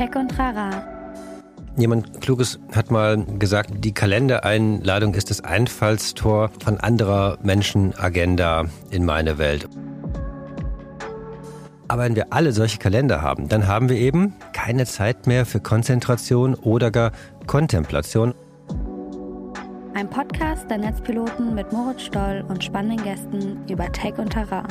Tech und Rara. Jemand Kluges hat mal gesagt, die Kalendereinladung ist das Einfallstor von anderer Menschenagenda in meine Welt. Aber wenn wir alle solche Kalender haben, dann haben wir eben keine Zeit mehr für Konzentration oder gar Kontemplation. Ein Podcast der Netzpiloten mit Moritz Stoll und spannenden Gästen über Tech und Terrain.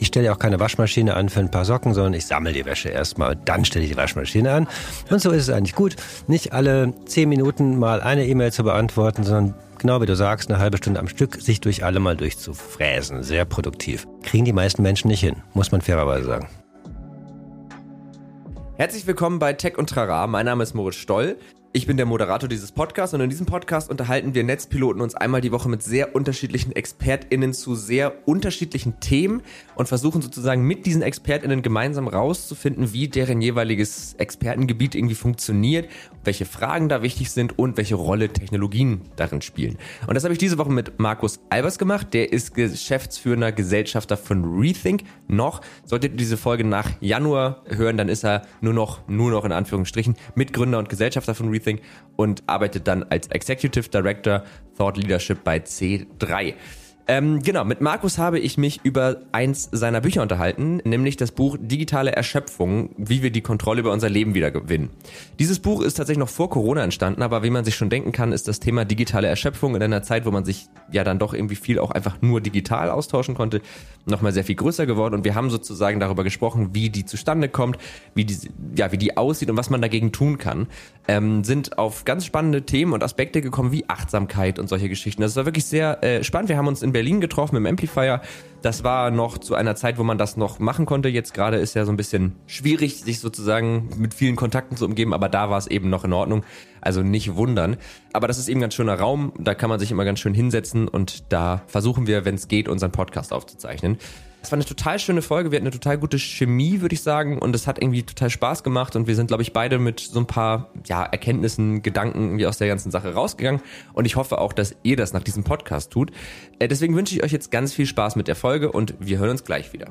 Ich stelle auch keine Waschmaschine an für ein paar Socken, sondern ich sammle die Wäsche erstmal und dann stelle ich die Waschmaschine an. Und so ist es eigentlich gut, nicht alle zehn Minuten mal eine E-Mail zu beantworten, sondern genau wie du sagst, eine halbe Stunde am Stück sich durch alle mal durchzufräsen. Sehr produktiv. Kriegen die meisten Menschen nicht hin, muss man fairerweise sagen. Herzlich willkommen bei Tech und Trara. Mein Name ist Moritz Stoll. Ich bin der Moderator dieses Podcasts und in diesem Podcast unterhalten wir Netzpiloten uns einmal die Woche mit sehr unterschiedlichen ExpertInnen zu sehr unterschiedlichen Themen und versuchen sozusagen mit diesen ExpertInnen gemeinsam rauszufinden, wie deren jeweiliges Expertengebiet irgendwie funktioniert, welche Fragen da wichtig sind und welche Rolle Technologien darin spielen. Und das habe ich diese Woche mit Markus Albers gemacht. Der ist geschäftsführender Gesellschafter von Rethink. Noch, solltet ihr diese Folge nach Januar hören, dann ist er nur noch, nur noch in Anführungsstrichen, Mitgründer und Gesellschafter von Rethink Rethink und arbeitet dann als Executive Director Thought Leadership bei C3. Ähm, genau, mit Markus habe ich mich über eins seiner Bücher unterhalten, nämlich das Buch Digitale Erschöpfung, wie wir die Kontrolle über unser Leben wieder gewinnen. Dieses Buch ist tatsächlich noch vor Corona entstanden, aber wie man sich schon denken kann, ist das Thema digitale Erschöpfung in einer Zeit, wo man sich ja dann doch irgendwie viel auch einfach nur digital austauschen konnte, nochmal sehr viel größer geworden und wir haben sozusagen darüber gesprochen, wie die zustande kommt, wie die, ja, wie die aussieht und was man dagegen tun kann, ähm, sind auf ganz spannende Themen und Aspekte gekommen, wie Achtsamkeit und solche Geschichten. Das war wirklich sehr äh, spannend. Wir haben uns in Berlin getroffen im Amplifier. Das war noch zu einer Zeit, wo man das noch machen konnte. Jetzt gerade ist ja so ein bisschen schwierig, sich sozusagen mit vielen Kontakten zu umgeben, aber da war es eben noch in Ordnung. Also nicht wundern. Aber das ist eben ganz schöner Raum. Da kann man sich immer ganz schön hinsetzen und da versuchen wir, wenn es geht, unseren Podcast aufzuzeichnen. Es war eine total schöne Folge. Wir hatten eine total gute Chemie, würde ich sagen. Und es hat irgendwie total Spaß gemacht. Und wir sind, glaube ich, beide mit so ein paar ja, Erkenntnissen, Gedanken irgendwie aus der ganzen Sache rausgegangen. Und ich hoffe auch, dass ihr das nach diesem Podcast tut. Äh, deswegen wünsche ich euch jetzt ganz viel Spaß mit der Folge und wir hören uns gleich wieder.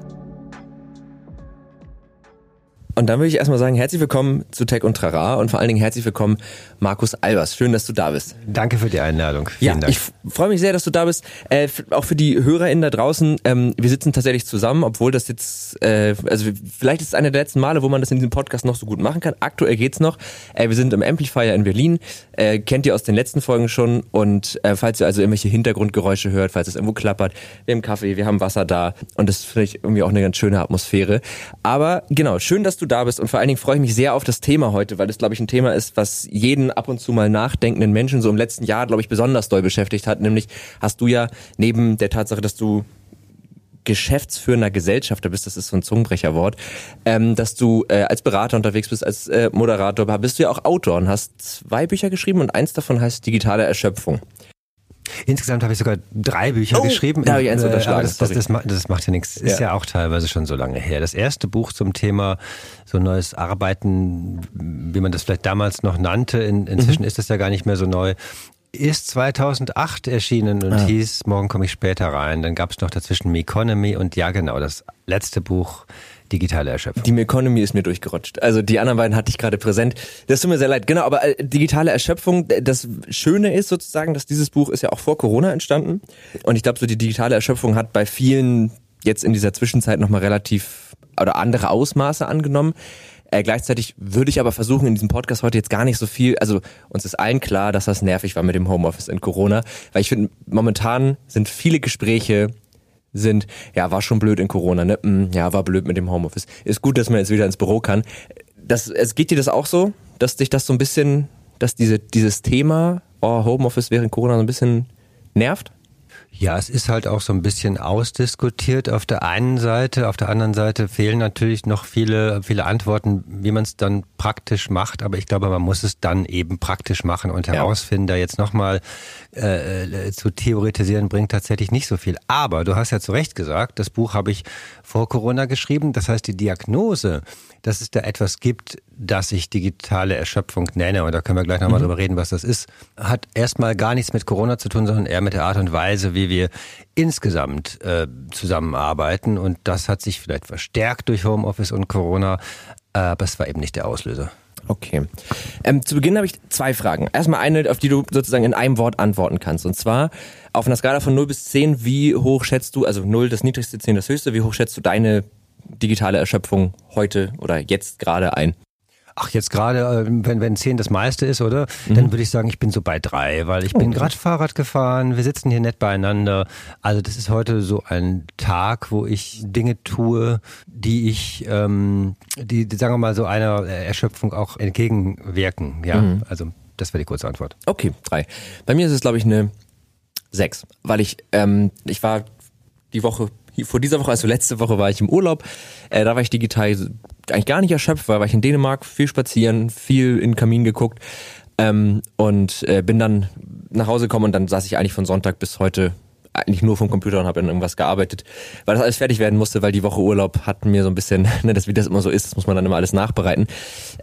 Und dann würde ich erstmal sagen, herzlich willkommen zu Tech und Trara und vor allen Dingen herzlich willkommen Markus Albers. Schön, dass du da bist. Danke für die Einladung. Vielen ja, Dank. ich freue mich sehr, dass du da bist. Äh, auch für die HörerInnen da draußen. Ähm, wir sitzen tatsächlich zusammen, obwohl das jetzt, äh, also vielleicht ist es eine der letzten Male, wo man das in diesem Podcast noch so gut machen kann. Aktuell geht's noch. Äh, wir sind im Amplifier in Berlin. Äh, kennt ihr aus den letzten Folgen schon. Und äh, falls ihr also irgendwelche Hintergrundgeräusche hört, falls es irgendwo klappert, wir haben Kaffee, wir haben Wasser da. Und das finde ich irgendwie auch eine ganz schöne Atmosphäre. Aber genau, schön, dass du da bist und vor allen Dingen freue ich mich sehr auf das Thema heute, weil das, glaube ich, ein Thema ist, was jeden ab und zu mal nachdenkenden Menschen so im letzten Jahr, glaube ich, besonders doll beschäftigt hat. Nämlich hast du ja neben der Tatsache, dass du geschäftsführender Gesellschafter bist, das ist so ein Zungenbrecherwort, ähm, dass du äh, als Berater unterwegs bist, als äh, Moderator, bist du ja auch Autor und hast zwei Bücher geschrieben und eins davon heißt Digitale Erschöpfung. Insgesamt habe ich sogar drei Bücher oh, geschrieben. Da habe ich eins äh, unterschlagen. Das, das, das, das, macht ja nichts. Ist ja. ja auch teilweise schon so lange her. Das erste Buch zum Thema so neues Arbeiten, wie man das vielleicht damals noch nannte, in, inzwischen mhm. ist das ja gar nicht mehr so neu, ist 2008 erschienen und ah. hieß Morgen komme ich später rein. Dann gab es noch dazwischen Me Economy und ja genau, das letzte Buch digitale Erschöpfung. Die Economy ist mir durchgerutscht. Also die anderen beiden hatte ich gerade präsent. Das tut mir sehr leid. Genau, aber äh, digitale Erschöpfung, das Schöne ist sozusagen, dass dieses Buch ist ja auch vor Corona entstanden. Und ich glaube, so die digitale Erschöpfung hat bei vielen jetzt in dieser Zwischenzeit nochmal relativ oder andere Ausmaße angenommen. Äh, gleichzeitig würde ich aber versuchen, in diesem Podcast heute jetzt gar nicht so viel, also uns ist allen klar, dass das nervig war mit dem Homeoffice in Corona, weil ich finde, momentan sind viele Gespräche sind, ja, war schon blöd in Corona, ne? Hm, ja, war blöd mit dem Homeoffice. Ist gut, dass man jetzt wieder ins Büro kann. Das, es geht dir das auch so, dass dich das so ein bisschen, dass diese, dieses Thema, oh, Homeoffice während Corona so ein bisschen nervt? Ja, es ist halt auch so ein bisschen ausdiskutiert auf der einen Seite. Auf der anderen Seite fehlen natürlich noch viele, viele Antworten, wie man es dann praktisch macht. Aber ich glaube, man muss es dann eben praktisch machen und herausfinden. Ja. Da jetzt nochmal äh, äh, zu theoretisieren, bringt tatsächlich nicht so viel. Aber du hast ja zu Recht gesagt, das Buch habe ich vor Corona geschrieben. Das heißt, die Diagnose, dass es da etwas gibt, das ich digitale Erschöpfung nenne, und da können wir gleich nochmal mhm. drüber reden, was das ist, hat erstmal gar nichts mit Corona zu tun, sondern eher mit der Art und Weise, wie wir insgesamt äh, zusammenarbeiten. Und das hat sich vielleicht verstärkt durch Homeoffice und Corona. aber es war eben nicht der Auslöser. Okay. Ähm, zu Beginn habe ich zwei Fragen. Erstmal eine, auf die du sozusagen in einem Wort antworten kannst. Und zwar auf einer Skala von 0 bis 10, wie hoch schätzt du, also 0 das niedrigste, 10 das höchste, wie hoch schätzt du deine digitale Erschöpfung heute oder jetzt gerade ein? Ach, jetzt gerade, äh, wenn, wenn 10 das meiste ist, oder? Mhm. Dann würde ich sagen, ich bin so bei drei, weil ich okay. bin gerade Fahrrad gefahren, wir sitzen hier nett beieinander. Also das ist heute so ein Tag, wo ich Dinge tue, die ich, ähm, die, sagen wir mal, so einer Erschöpfung auch entgegenwirken. Ja, mhm. also das wäre die kurze Antwort. Okay, drei. Bei mir ist es, glaube ich, eine sechs, weil ich, ähm, ich war die Woche vor dieser Woche, also letzte Woche war ich im Urlaub. Äh, da war ich digital eigentlich gar nicht erschöpft, weil war ich in Dänemark, viel spazieren, viel in den Kamin geguckt ähm, und äh, bin dann nach Hause gekommen und dann saß ich eigentlich von Sonntag bis heute eigentlich nur vom Computer und habe dann irgendwas gearbeitet, weil das alles fertig werden musste, weil die Woche Urlaub hat mir so ein bisschen, ne, das, wie das immer so ist, das muss man dann immer alles nachbereiten.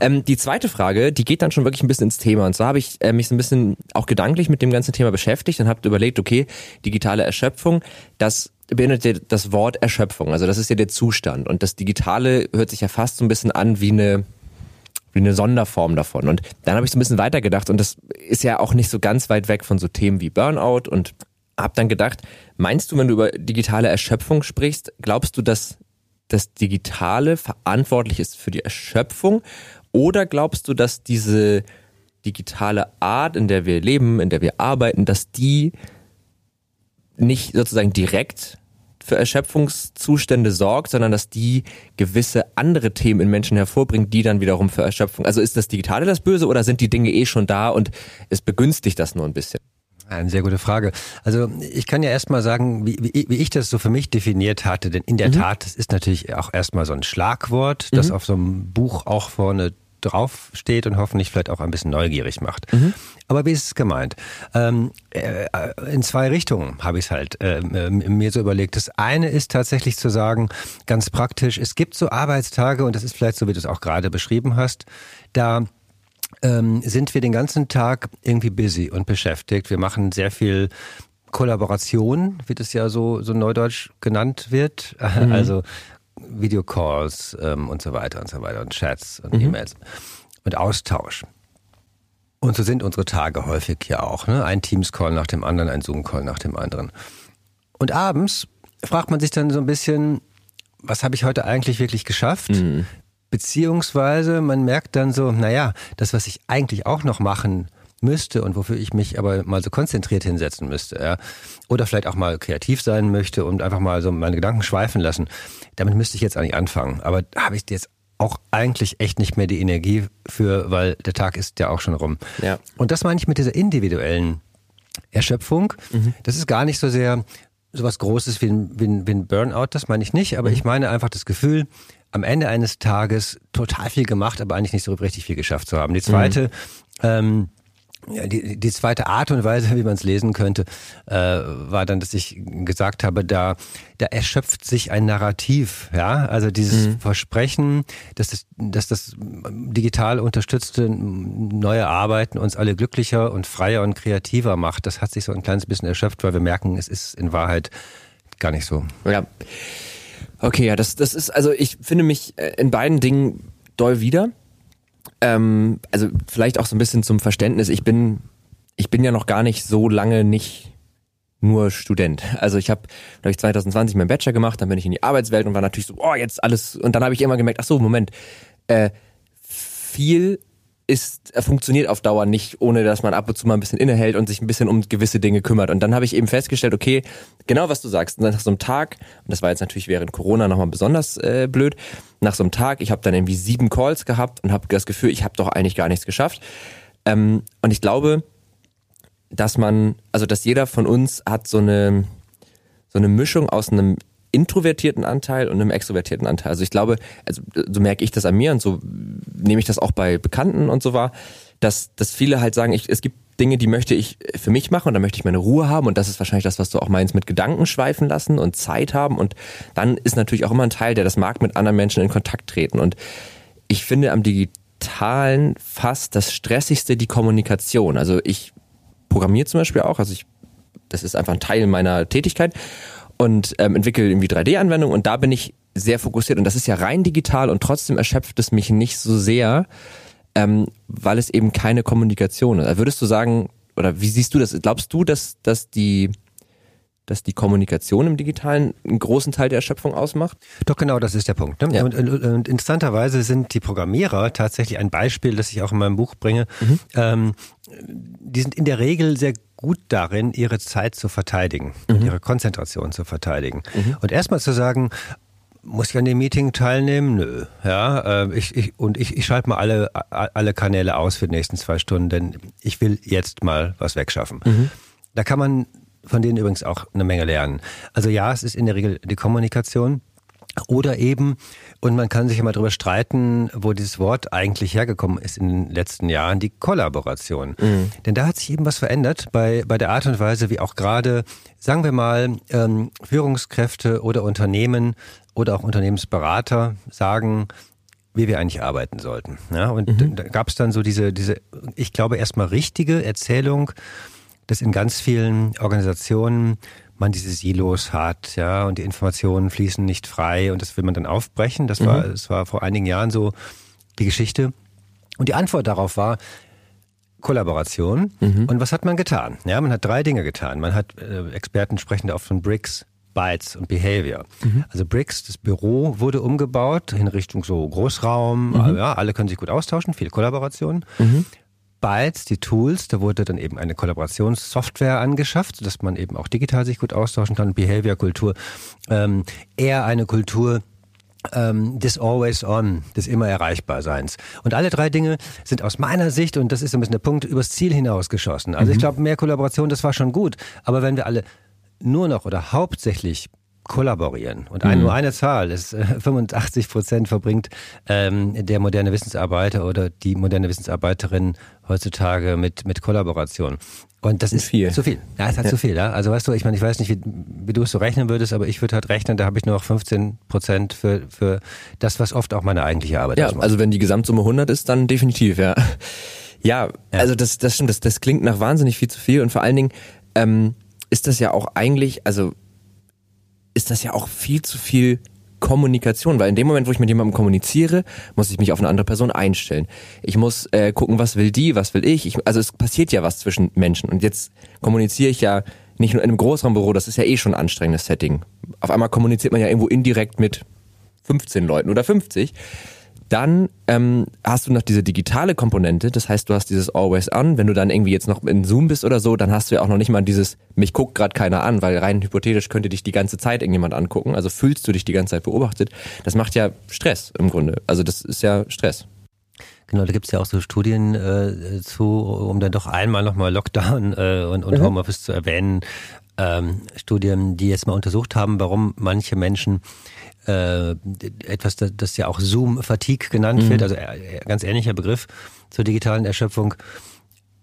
Ähm, die zweite Frage, die geht dann schon wirklich ein bisschen ins Thema. Und zwar habe ich äh, mich so ein bisschen auch gedanklich mit dem ganzen Thema beschäftigt und habe überlegt, okay, digitale Erschöpfung, das beinhaltet das Wort Erschöpfung. Also das ist ja der Zustand. Und das Digitale hört sich ja fast so ein bisschen an wie eine wie eine Sonderform davon. Und dann habe ich so ein bisschen weitergedacht und das ist ja auch nicht so ganz weit weg von so Themen wie Burnout und habe dann gedacht, meinst du, wenn du über digitale Erschöpfung sprichst, glaubst du, dass das Digitale verantwortlich ist für die Erschöpfung oder glaubst du, dass diese digitale Art, in der wir leben, in der wir arbeiten, dass die nicht sozusagen direkt für Erschöpfungszustände sorgt, sondern dass die gewisse andere Themen in Menschen hervorbringt, die dann wiederum für Erschöpfung. Also ist das Digitale das Böse oder sind die Dinge eh schon da und es begünstigt das nur ein bisschen? Eine sehr gute Frage. Also ich kann ja erstmal sagen, wie, wie, wie ich das so für mich definiert hatte, denn in der mhm. Tat, das ist natürlich auch erstmal so ein Schlagwort, das mhm. auf so einem Buch auch vorne drauf steht und hoffentlich vielleicht auch ein bisschen neugierig macht. Mhm. Aber wie ist es gemeint? Ähm, äh, in zwei Richtungen habe ich es halt äh, mir so überlegt. Das eine ist tatsächlich zu sagen, ganz praktisch, es gibt so Arbeitstage, und das ist vielleicht so, wie du es auch gerade beschrieben hast, da ähm, sind wir den ganzen Tag irgendwie busy und beschäftigt. Wir machen sehr viel Kollaboration, wie das ja so, so neudeutsch genannt wird. Mhm. Also Videocalls ähm, und so weiter und so weiter und Chats und mhm. E-Mails und Austausch. Und so sind unsere Tage häufig ja auch. Ne? Ein Teams-Call nach dem anderen, ein Zoom-Call nach dem anderen. Und abends fragt man sich dann so ein bisschen, was habe ich heute eigentlich wirklich geschafft? Mhm. Beziehungsweise man merkt dann so, naja, das, was ich eigentlich auch noch machen müsste und wofür ich mich aber mal so konzentriert hinsetzen müsste, ja, oder vielleicht auch mal kreativ sein möchte und einfach mal so meine Gedanken schweifen lassen, damit müsste ich jetzt eigentlich anfangen. Aber da habe ich jetzt auch eigentlich echt nicht mehr die Energie für, weil der Tag ist ja auch schon rum. Ja. Und das meine ich mit dieser individuellen Erschöpfung. Mhm. Das ist gar nicht so sehr sowas Großes wie ein, wie ein, wie ein Burnout, das meine ich nicht, aber mhm. ich meine einfach das Gefühl, am Ende eines Tages total viel gemacht, aber eigentlich nicht so richtig viel geschafft zu haben. Die zweite, mhm. ähm, ja, die, die zweite Art und Weise, wie man es lesen könnte, äh, war dann, dass ich gesagt habe, da, da erschöpft sich ein Narrativ, ja, also dieses mhm. Versprechen, dass das, dass das digital unterstützte neue Arbeiten uns alle glücklicher und freier und kreativer macht. Das hat sich so ein kleines bisschen erschöpft, weil wir merken, es ist in Wahrheit gar nicht so. Ja. Okay, ja, das, das ist, also ich finde mich äh, in beiden Dingen doll wieder. Ähm, also vielleicht auch so ein bisschen zum Verständnis. Ich bin, ich bin ja noch gar nicht so lange nicht nur Student. Also ich habe, glaube ich, 2020 meinen Bachelor gemacht, dann bin ich in die Arbeitswelt und war natürlich so, oh, jetzt alles. Und dann habe ich immer gemerkt, ach so, Moment, äh, viel ist, er funktioniert auf Dauer nicht, ohne dass man ab und zu mal ein bisschen innehält und sich ein bisschen um gewisse Dinge kümmert. Und dann habe ich eben festgestellt, okay, genau was du sagst, nach so einem Tag, und das war jetzt natürlich während Corona nochmal besonders äh, blöd, nach so einem Tag, ich habe dann irgendwie sieben Calls gehabt und habe das Gefühl, ich habe doch eigentlich gar nichts geschafft. Ähm, und ich glaube, dass man, also dass jeder von uns hat so eine, so eine Mischung aus einem introvertierten Anteil und einem extrovertierten Anteil. Also ich glaube, also so merke ich das an mir und so nehme ich das auch bei Bekannten und so wahr, dass, dass viele halt sagen, ich, es gibt Dinge, die möchte ich für mich machen und da möchte ich meine Ruhe haben und das ist wahrscheinlich das, was du auch meinst mit Gedanken schweifen lassen und Zeit haben und dann ist natürlich auch immer ein Teil, der das mag, mit anderen Menschen in Kontakt treten und ich finde am digitalen fast das stressigste die Kommunikation. Also ich programmiere zum Beispiel auch, also ich, das ist einfach ein Teil meiner Tätigkeit und ähm, entwickle irgendwie 3D-Anwendungen und da bin ich sehr fokussiert und das ist ja rein digital und trotzdem erschöpft es mich nicht so sehr, ähm, weil es eben keine Kommunikation ist. Würdest du sagen, oder wie siehst du das? Glaubst du, dass, dass die dass die Kommunikation im Digitalen einen großen Teil der Erschöpfung ausmacht? Doch genau, das ist der Punkt. Ne? Ja. Und, und, und, interessanterweise sind die Programmierer tatsächlich ein Beispiel, das ich auch in meinem Buch bringe. Mhm. Ähm, die sind in der Regel sehr gut darin, ihre Zeit zu verteidigen, mhm. ihre Konzentration zu verteidigen. Mhm. Und erstmal zu sagen, muss ich an dem Meeting teilnehmen? Nö. Ja, äh, ich, ich, und ich, ich schalte mal alle, alle Kanäle aus für die nächsten zwei Stunden, denn ich will jetzt mal was wegschaffen. Mhm. Da kann man von denen übrigens auch eine Menge lernen. Also ja, es ist in der Regel die Kommunikation. Oder eben, und man kann sich immer darüber streiten, wo dieses Wort eigentlich hergekommen ist in den letzten Jahren, die Kollaboration. Mhm. Denn da hat sich eben was verändert bei, bei der Art und Weise, wie auch gerade, sagen wir mal, ähm, Führungskräfte oder Unternehmen oder auch Unternehmensberater sagen, wie wir eigentlich arbeiten sollten. Ja, und mhm. da gab es dann so diese, diese, ich glaube, erstmal richtige Erzählung, dass in ganz vielen Organisationen man diese Silos hat, ja, und die Informationen fließen nicht frei und das will man dann aufbrechen. Das war, mhm. das war vor einigen Jahren so die Geschichte. Und die Antwort darauf war, Kollaboration. Mhm. Und was hat man getan? Ja, man hat drei Dinge getan. Man hat, äh, Experten sprechen da oft von Bricks, Bytes und Behavior. Mhm. Also Bricks, das Büro wurde umgebaut in Richtung so Großraum, mhm. ja, alle können sich gut austauschen, viel Kollaboration. Bytes, die Tools, da wurde dann eben eine Kollaborationssoftware angeschafft, dass man eben auch digital sich gut austauschen kann. Behavior-Kultur, ähm, eher eine Kultur, ähm, des Always On, des immer Erreichbarseins. Und alle drei Dinge sind aus meiner Sicht, und das ist so ein bisschen der Punkt, übers Ziel hinausgeschossen. Also mhm. ich glaube, mehr Kollaboration, das war schon gut. Aber wenn wir alle nur noch oder hauptsächlich kollaborieren. Und ein, mhm. nur eine Zahl ist, äh, 85 Prozent verbringt ähm, der moderne Wissensarbeiter oder die moderne Wissensarbeiterin heutzutage mit, mit Kollaboration. Und das ist viel. zu viel. Ja, es hat ja. zu viel. Ja? Also weißt du, ich meine, ich weiß nicht, wie, wie du es so rechnen würdest, aber ich würde halt rechnen, da habe ich nur noch 15 Prozent für, für das, was oft auch meine eigentliche Arbeit ist. Ja, also wenn die Gesamtsumme 100 ist, dann definitiv, ja. Ja, ja. also das, das stimmt, das, das klingt nach wahnsinnig viel zu viel und vor allen Dingen ähm, ist das ja auch eigentlich, also ist das ja auch viel zu viel Kommunikation, weil in dem Moment, wo ich mit jemandem kommuniziere, muss ich mich auf eine andere Person einstellen. Ich muss äh, gucken, was will die, was will ich. ich. Also es passiert ja was zwischen Menschen und jetzt kommuniziere ich ja nicht nur in einem Großraumbüro, das ist ja eh schon ein anstrengendes Setting. Auf einmal kommuniziert man ja irgendwo indirekt mit 15 Leuten oder 50. Dann ähm, hast du noch diese digitale Komponente, das heißt, du hast dieses Always On. Wenn du dann irgendwie jetzt noch in Zoom bist oder so, dann hast du ja auch noch nicht mal dieses, mich guckt gerade keiner an, weil rein hypothetisch könnte dich die ganze Zeit irgendjemand angucken. Also fühlst du dich die ganze Zeit beobachtet. Das macht ja Stress im Grunde. Also das ist ja Stress. Genau, da gibt's ja auch so Studien äh, zu, um dann doch einmal nochmal Lockdown äh, und, und mhm. Homeoffice zu erwähnen. Ähm, Studien, die jetzt mal untersucht haben, warum manche Menschen äh, etwas, das ja auch Zoom-Fatigue genannt mhm. wird, also äh, ganz ähnlicher Begriff zur digitalen Erschöpfung,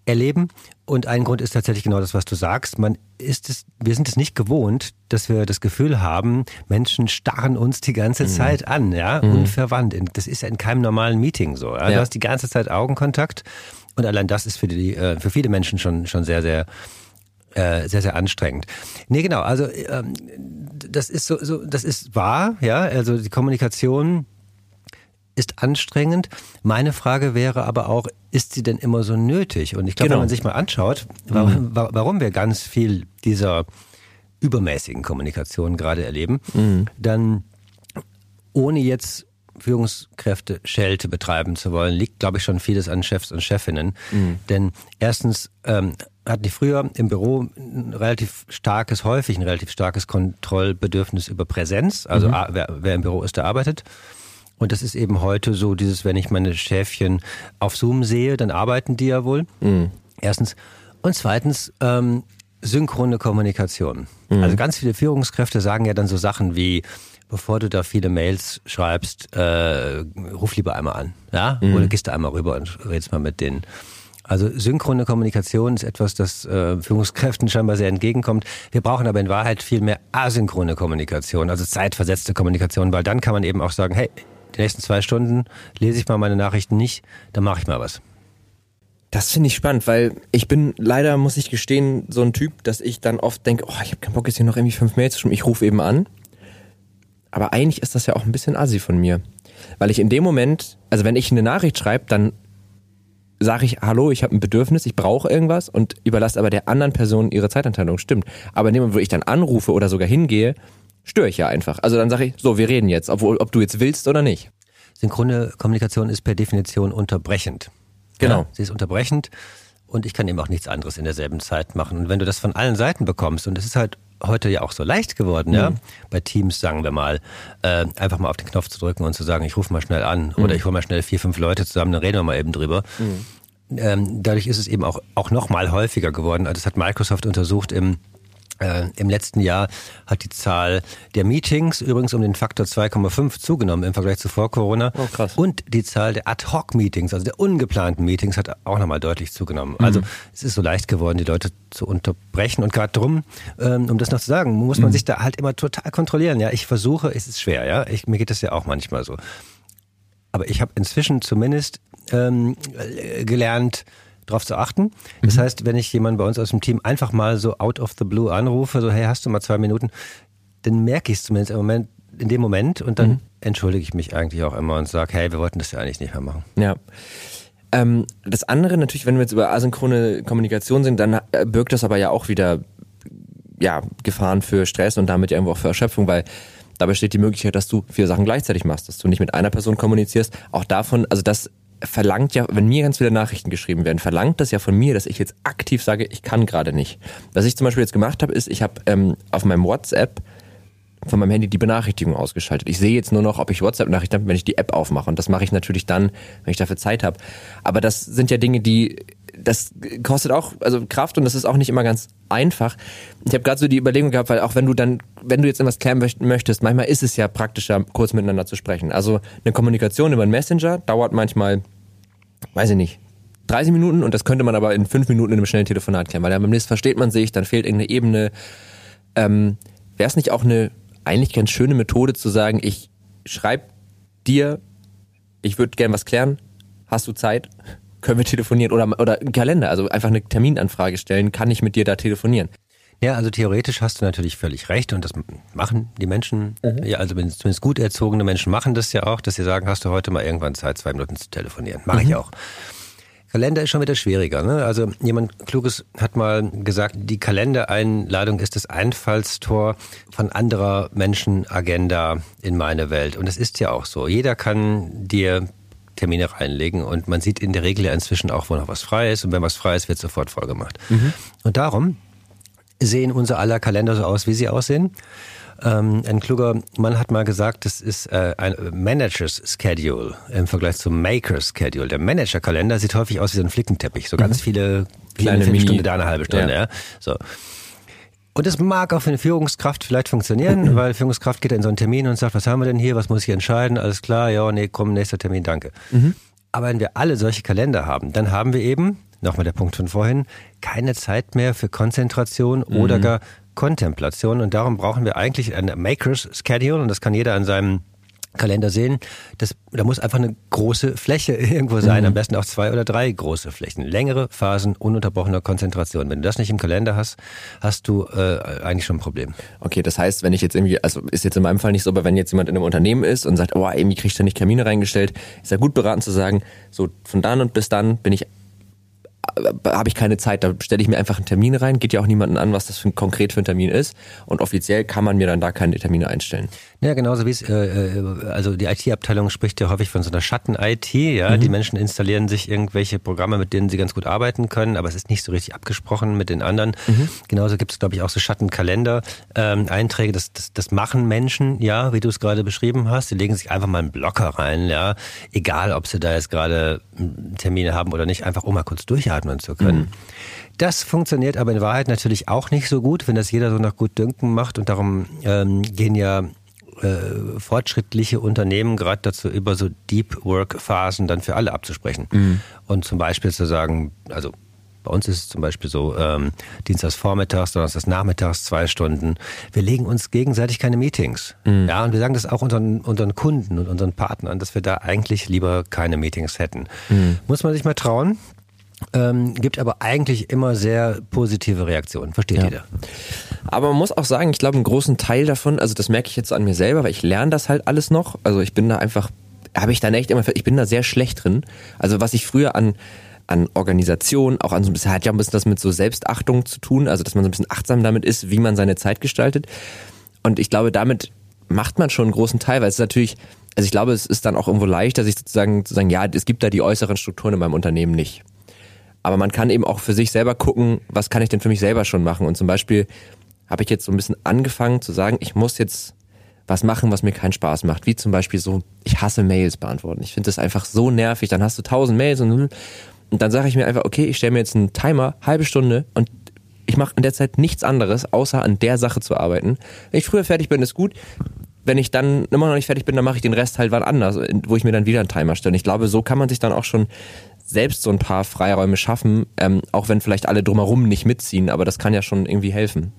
erleben. Und ein Grund ist tatsächlich genau das, was du sagst. Man ist es, wir sind es nicht gewohnt, dass wir das Gefühl haben, Menschen starren uns die ganze mhm. Zeit an, ja, mhm. unverwandt. Das ist ja in keinem normalen Meeting so. Ja? ja. Du hast die ganze Zeit Augenkontakt und allein das ist für die, äh, für viele Menschen schon, schon sehr, sehr äh, sehr, sehr anstrengend. Nee, genau, also ähm, das ist so, so, das ist wahr, ja, also die Kommunikation ist anstrengend. Meine Frage wäre aber auch, ist sie denn immer so nötig? Und ich glaube, genau. wenn man sich mal anschaut, warum, mhm. warum wir ganz viel dieser übermäßigen Kommunikation gerade erleben, mhm. dann ohne jetzt Führungskräfte Schelte betreiben zu wollen, liegt, glaube ich, schon vieles an Chefs und Chefinnen. Mhm. Denn erstens ähm, hatten die früher im Büro ein relativ starkes, häufig ein relativ starkes Kontrollbedürfnis über Präsenz. Also mhm. wer, wer im Büro ist, der arbeitet. Und das ist eben heute so dieses, wenn ich meine Schäfchen auf Zoom sehe, dann arbeiten die ja wohl. Mhm. Erstens. Und zweitens, ähm, synchrone Kommunikation. Mhm. Also ganz viele Führungskräfte sagen ja dann so Sachen wie, bevor du da viele Mails schreibst, äh, ruf lieber einmal an. Ja? Mhm. Oder gehst du einmal rüber und redest mal mit denen. Also synchrone Kommunikation ist etwas, das äh, Führungskräften scheinbar sehr entgegenkommt. Wir brauchen aber in Wahrheit viel mehr asynchrone Kommunikation, also zeitversetzte Kommunikation, weil dann kann man eben auch sagen, hey, die nächsten zwei Stunden lese ich mal meine Nachrichten nicht, dann mache ich mal was. Das finde ich spannend, weil ich bin leider, muss ich gestehen, so ein Typ, dass ich dann oft denke, oh, ich habe keinen Bock jetzt hier noch irgendwie fünf Mails zu schreiben, ich rufe eben an. aber eigentlich ist das ja auch ein bisschen assi von mir. Weil ich in dem Moment, also wenn ich eine Nachricht schreibe, dann sage ich, hallo, ich habe ein Bedürfnis, ich brauche irgendwas und überlasse aber der anderen Person ihre Zeitanteilung. Stimmt. Aber in dem Moment, wo ich dann anrufe oder sogar hingehe, störe ich ja einfach. Also dann sage ich, so, wir reden jetzt, obwohl, ob du jetzt willst oder nicht. Synchrone Kommunikation ist per Definition unterbrechend. Genau. Ja, sie ist unterbrechend und ich kann eben auch nichts anderes in derselben Zeit machen. Und wenn du das von allen Seiten bekommst, und es ist halt heute ja auch so leicht geworden, mhm. ja, bei Teams, sagen wir mal, äh, einfach mal auf den Knopf zu drücken und zu sagen, ich rufe mal schnell an mhm. oder ich hole mal schnell vier, fünf Leute zusammen, dann reden wir mal eben drüber. Mhm. Ähm, dadurch ist es eben auch, auch noch mal häufiger geworden. Also das hat Microsoft untersucht im äh, Im letzten Jahr hat die Zahl der Meetings übrigens um den Faktor 2,5 zugenommen im Vergleich zu vor Corona. Oh, krass. Und die Zahl der Ad-Hoc-Meetings, also der ungeplanten Meetings, hat auch nochmal deutlich zugenommen. Mhm. Also es ist so leicht geworden, die Leute zu unterbrechen. Und gerade drum, ähm, um das noch zu sagen, muss man mhm. sich da halt immer total kontrollieren. Ja, ich versuche, es ist schwer, ja. Ich, mir geht das ja auch manchmal so. Aber ich habe inzwischen zumindest ähm, gelernt, darauf zu achten. Das mhm. heißt, wenn ich jemanden bei uns aus dem Team einfach mal so out of the blue anrufe, so hey, hast du mal zwei Minuten, dann merke ich es zumindest im Moment, in dem Moment und dann mhm. entschuldige ich mich eigentlich auch immer und sage, hey, wir wollten das ja eigentlich nicht mehr machen. Ja. Ähm, das andere natürlich, wenn wir jetzt über asynchrone Kommunikation sind, dann äh, birgt das aber ja auch wieder ja, Gefahren für Stress und damit ja irgendwo auch für Erschöpfung, weil da besteht die Möglichkeit, dass du vier Sachen gleichzeitig machst, dass du nicht mit einer Person kommunizierst. Auch davon, also das verlangt ja, wenn mir ganz viele Nachrichten geschrieben werden, verlangt das ja von mir, dass ich jetzt aktiv sage, ich kann gerade nicht. Was ich zum Beispiel jetzt gemacht habe, ist, ich habe ähm, auf meinem WhatsApp von meinem Handy die Benachrichtigung ausgeschaltet. Ich sehe jetzt nur noch, ob ich WhatsApp-Nachrichten habe, wenn ich die App aufmache. Und das mache ich natürlich dann, wenn ich dafür Zeit habe. Aber das sind ja Dinge, die das kostet auch also Kraft und das ist auch nicht immer ganz einfach. Ich habe gerade so die Überlegung gehabt, weil auch wenn du dann, wenn du jetzt etwas klären möchtest, manchmal ist es ja praktischer, kurz miteinander zu sprechen. Also eine Kommunikation über einen Messenger dauert manchmal weiß ich nicht, 30 Minuten und das könnte man aber in fünf Minuten in einem schnellen Telefonat klären, weil dann beim nächsten versteht man sich, dann fehlt irgendeine Ebene. Ähm, Wäre es nicht auch eine eigentlich ganz schöne Methode zu sagen, ich schreibe dir, ich würde gern was klären, hast du Zeit? Können wir telefonieren oder, oder einen Kalender, also einfach eine Terminanfrage stellen, kann ich mit dir da telefonieren? Ja, also theoretisch hast du natürlich völlig recht und das machen die Menschen, mhm. ja, also zumindest gut erzogene Menschen machen das ja auch, dass sie sagen, hast du heute mal irgendwann Zeit, zwei Minuten zu telefonieren. Mache mhm. ich auch. Kalender ist schon wieder schwieriger. Ne? Also jemand Kluges hat mal gesagt, die Kalendereinladung ist das Einfallstor von anderer Menschenagenda in meine Welt. Und es ist ja auch so. Jeder kann dir Termine reinlegen und man sieht in der Regel ja inzwischen auch, wo noch was frei ist. Und wenn was frei ist, wird sofort vollgemacht. Mhm. Und darum sehen unser aller Kalender so aus, wie sie aussehen. Ähm, ein kluger Mann hat mal gesagt, das ist äh, ein Manager's Schedule im Vergleich zum Maker's Schedule. Der Manager-Kalender sieht häufig aus wie so ein Flickenteppich, so ganz mhm. viele kleine Viertelstunde, da eine halbe Stunde. Ja. ja. So. Und das mag auch für eine Führungskraft vielleicht funktionieren, weil Führungskraft geht in so einen Termin und sagt, was haben wir denn hier, was muss ich entscheiden, alles klar, ja, nee, komm, nächster Termin, danke. Mhm. Aber wenn wir alle solche Kalender haben, dann haben wir eben nochmal der Punkt von vorhin, keine Zeit mehr für Konzentration mhm. oder gar Kontemplation. Und darum brauchen wir eigentlich ein Makers Schedule und das kann jeder an seinem Kalender sehen, das, da muss einfach eine große Fläche irgendwo sein, mhm. am besten auch zwei oder drei große Flächen. Längere Phasen ununterbrochener Konzentration. Wenn du das nicht im Kalender hast, hast du äh, eigentlich schon ein Problem. Okay, das heißt, wenn ich jetzt irgendwie, also ist jetzt in meinem Fall nicht so, aber wenn jetzt jemand in einem Unternehmen ist und sagt, oh, irgendwie kriegt er nicht Termine reingestellt, ist er gut beraten zu sagen, so von dann und bis dann bin ich habe ich keine Zeit, da stelle ich mir einfach einen Termin rein, geht ja auch niemanden an, was das für, konkret für ein Termin ist und offiziell kann man mir dann da keine Termine einstellen. Ja, genauso wie es, äh, äh also die IT-Abteilung spricht ja häufig von so einer Schatten-IT, ja, mhm. die Menschen installieren sich irgendwelche Programme, mit denen sie ganz gut arbeiten können, aber es ist nicht so richtig abgesprochen mit den anderen. Mhm. Genauso gibt es, glaube ich, auch so Schattenkalender, ähm, Einträge, das, das, das machen Menschen, ja, wie du es gerade beschrieben hast, die legen sich einfach mal einen Blocker rein, ja, egal ob sie da jetzt gerade Termine haben oder nicht, einfach um mal kurz durchatmen zu können. Mhm. Das funktioniert aber in Wahrheit natürlich auch nicht so gut, wenn das jeder so nach Gutdünken macht und darum ähm, gehen ja äh, fortschrittliche Unternehmen gerade dazu über, so Deep Work Phasen dann für alle abzusprechen. Mhm. Und zum Beispiel zu sagen, also bei uns ist es zum Beispiel so, ähm, Dienstags vormittags, Donnerstags nachmittags, zwei Stunden. Wir legen uns gegenseitig keine Meetings. Mhm. Ja, und wir sagen das auch unseren, unseren Kunden und unseren Partnern, dass wir da eigentlich lieber keine Meetings hätten. Mhm. Muss man sich mal trauen. Ähm, gibt aber eigentlich immer sehr positive Reaktionen. Versteht ja. jeder. Aber man muss auch sagen, ich glaube, einen großen Teil davon, also das merke ich jetzt an mir selber, weil ich lerne das halt alles noch. Also ich bin da einfach, habe ich dann echt immer, ich bin da sehr schlecht drin. Also was ich früher an an Organisation, auch an so ein bisschen, hat ja ein bisschen das mit so Selbstachtung zu tun, also dass man so ein bisschen achtsam damit ist, wie man seine Zeit gestaltet. Und ich glaube, damit macht man schon einen großen Teil, weil es ist natürlich, also ich glaube, es ist dann auch irgendwo leichter, sich sozusagen zu sagen, ja, es gibt da die äußeren Strukturen in meinem Unternehmen nicht. Aber man kann eben auch für sich selber gucken, was kann ich denn für mich selber schon machen? Und zum Beispiel habe ich jetzt so ein bisschen angefangen zu sagen, ich muss jetzt was machen, was mir keinen Spaß macht. Wie zum Beispiel so, ich hasse Mails beantworten. Ich finde das einfach so nervig. Dann hast du tausend Mails und, und dann sage ich mir einfach, okay, ich stelle mir jetzt einen Timer, halbe Stunde und ich mache in der Zeit nichts anderes, außer an der Sache zu arbeiten. Wenn ich früher fertig bin, ist gut. Wenn ich dann immer noch nicht fertig bin, dann mache ich den Rest halt wann anders, wo ich mir dann wieder einen Timer stelle. Ich glaube, so kann man sich dann auch schon selbst so ein paar Freiräume schaffen, ähm, auch wenn vielleicht alle drumherum nicht mitziehen, aber das kann ja schon irgendwie helfen.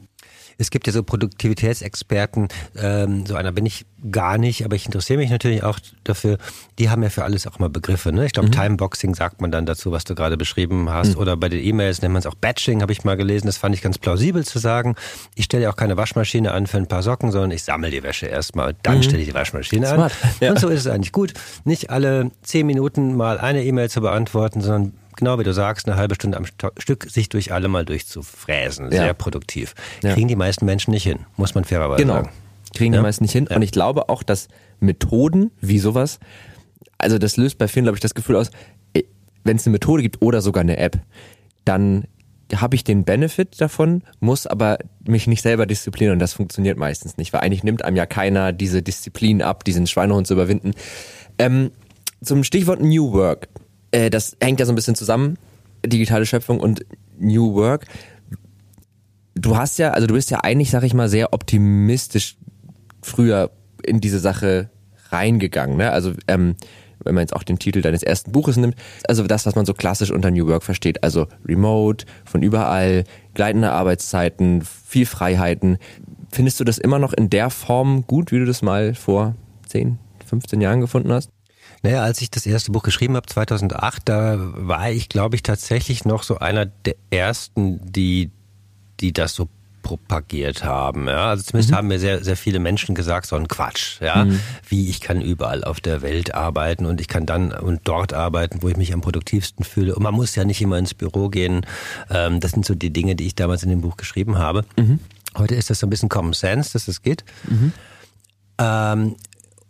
Es gibt ja so Produktivitätsexperten, ähm, so einer bin ich gar nicht, aber ich interessiere mich natürlich auch dafür. Die haben ja für alles auch mal Begriffe. Ne? Ich glaube, mhm. Timeboxing sagt man dann dazu, was du gerade beschrieben hast. Mhm. Oder bei den E-Mails nennt man es auch Batching, habe ich mal gelesen. Das fand ich ganz plausibel zu sagen. Ich stelle ja auch keine Waschmaschine an für ein paar Socken, sondern ich sammle die Wäsche erstmal. Dann mhm. stelle ich die Waschmaschine Smart. an. Ja. Und so ist es eigentlich gut. Nicht alle zehn Minuten mal eine E-Mail zu beantworten, sondern genau wie du sagst, eine halbe Stunde am Stück sich durch alle mal durchzufräsen. Sehr ja. produktiv. Kriegen ja. die meisten Menschen nicht hin, muss man fairerweise genau. sagen. Kriegen ja? die meisten nicht hin. Und ich glaube auch, dass Methoden wie sowas, also das löst bei vielen, glaube ich, das Gefühl aus, wenn es eine Methode gibt oder sogar eine App, dann habe ich den Benefit davon, muss aber mich nicht selber disziplinieren und das funktioniert meistens nicht, weil eigentlich nimmt einem ja keiner diese Disziplin ab, diesen Schweinehund zu überwinden. Ähm, zum Stichwort New Work äh, das hängt ja so ein bisschen zusammen, digitale Schöpfung und New Work. Du hast ja, also du bist ja eigentlich, sag ich mal, sehr optimistisch früher in diese Sache reingegangen. Ne? Also ähm, wenn man jetzt auch den Titel deines ersten Buches nimmt, also das, was man so klassisch unter New Work versteht, also Remote, von überall, gleitende Arbeitszeiten, viel Freiheiten. Findest du das immer noch in der Form gut, wie du das mal vor 10, 15 Jahren gefunden hast? Naja, als ich das erste Buch geschrieben habe, 2008, da war ich, glaube ich, tatsächlich noch so einer der ersten, die, die das so propagiert haben. Ja, also zumindest mhm. haben mir sehr, sehr viele Menschen gesagt, so ein Quatsch, ja, mhm. wie ich kann überall auf der Welt arbeiten und ich kann dann und dort arbeiten, wo ich mich am produktivsten fühle. Und man muss ja nicht immer ins Büro gehen. Ähm, das sind so die Dinge, die ich damals in dem Buch geschrieben habe. Mhm. Heute ist das so ein bisschen Common Sense, dass das geht. Mhm. Ähm,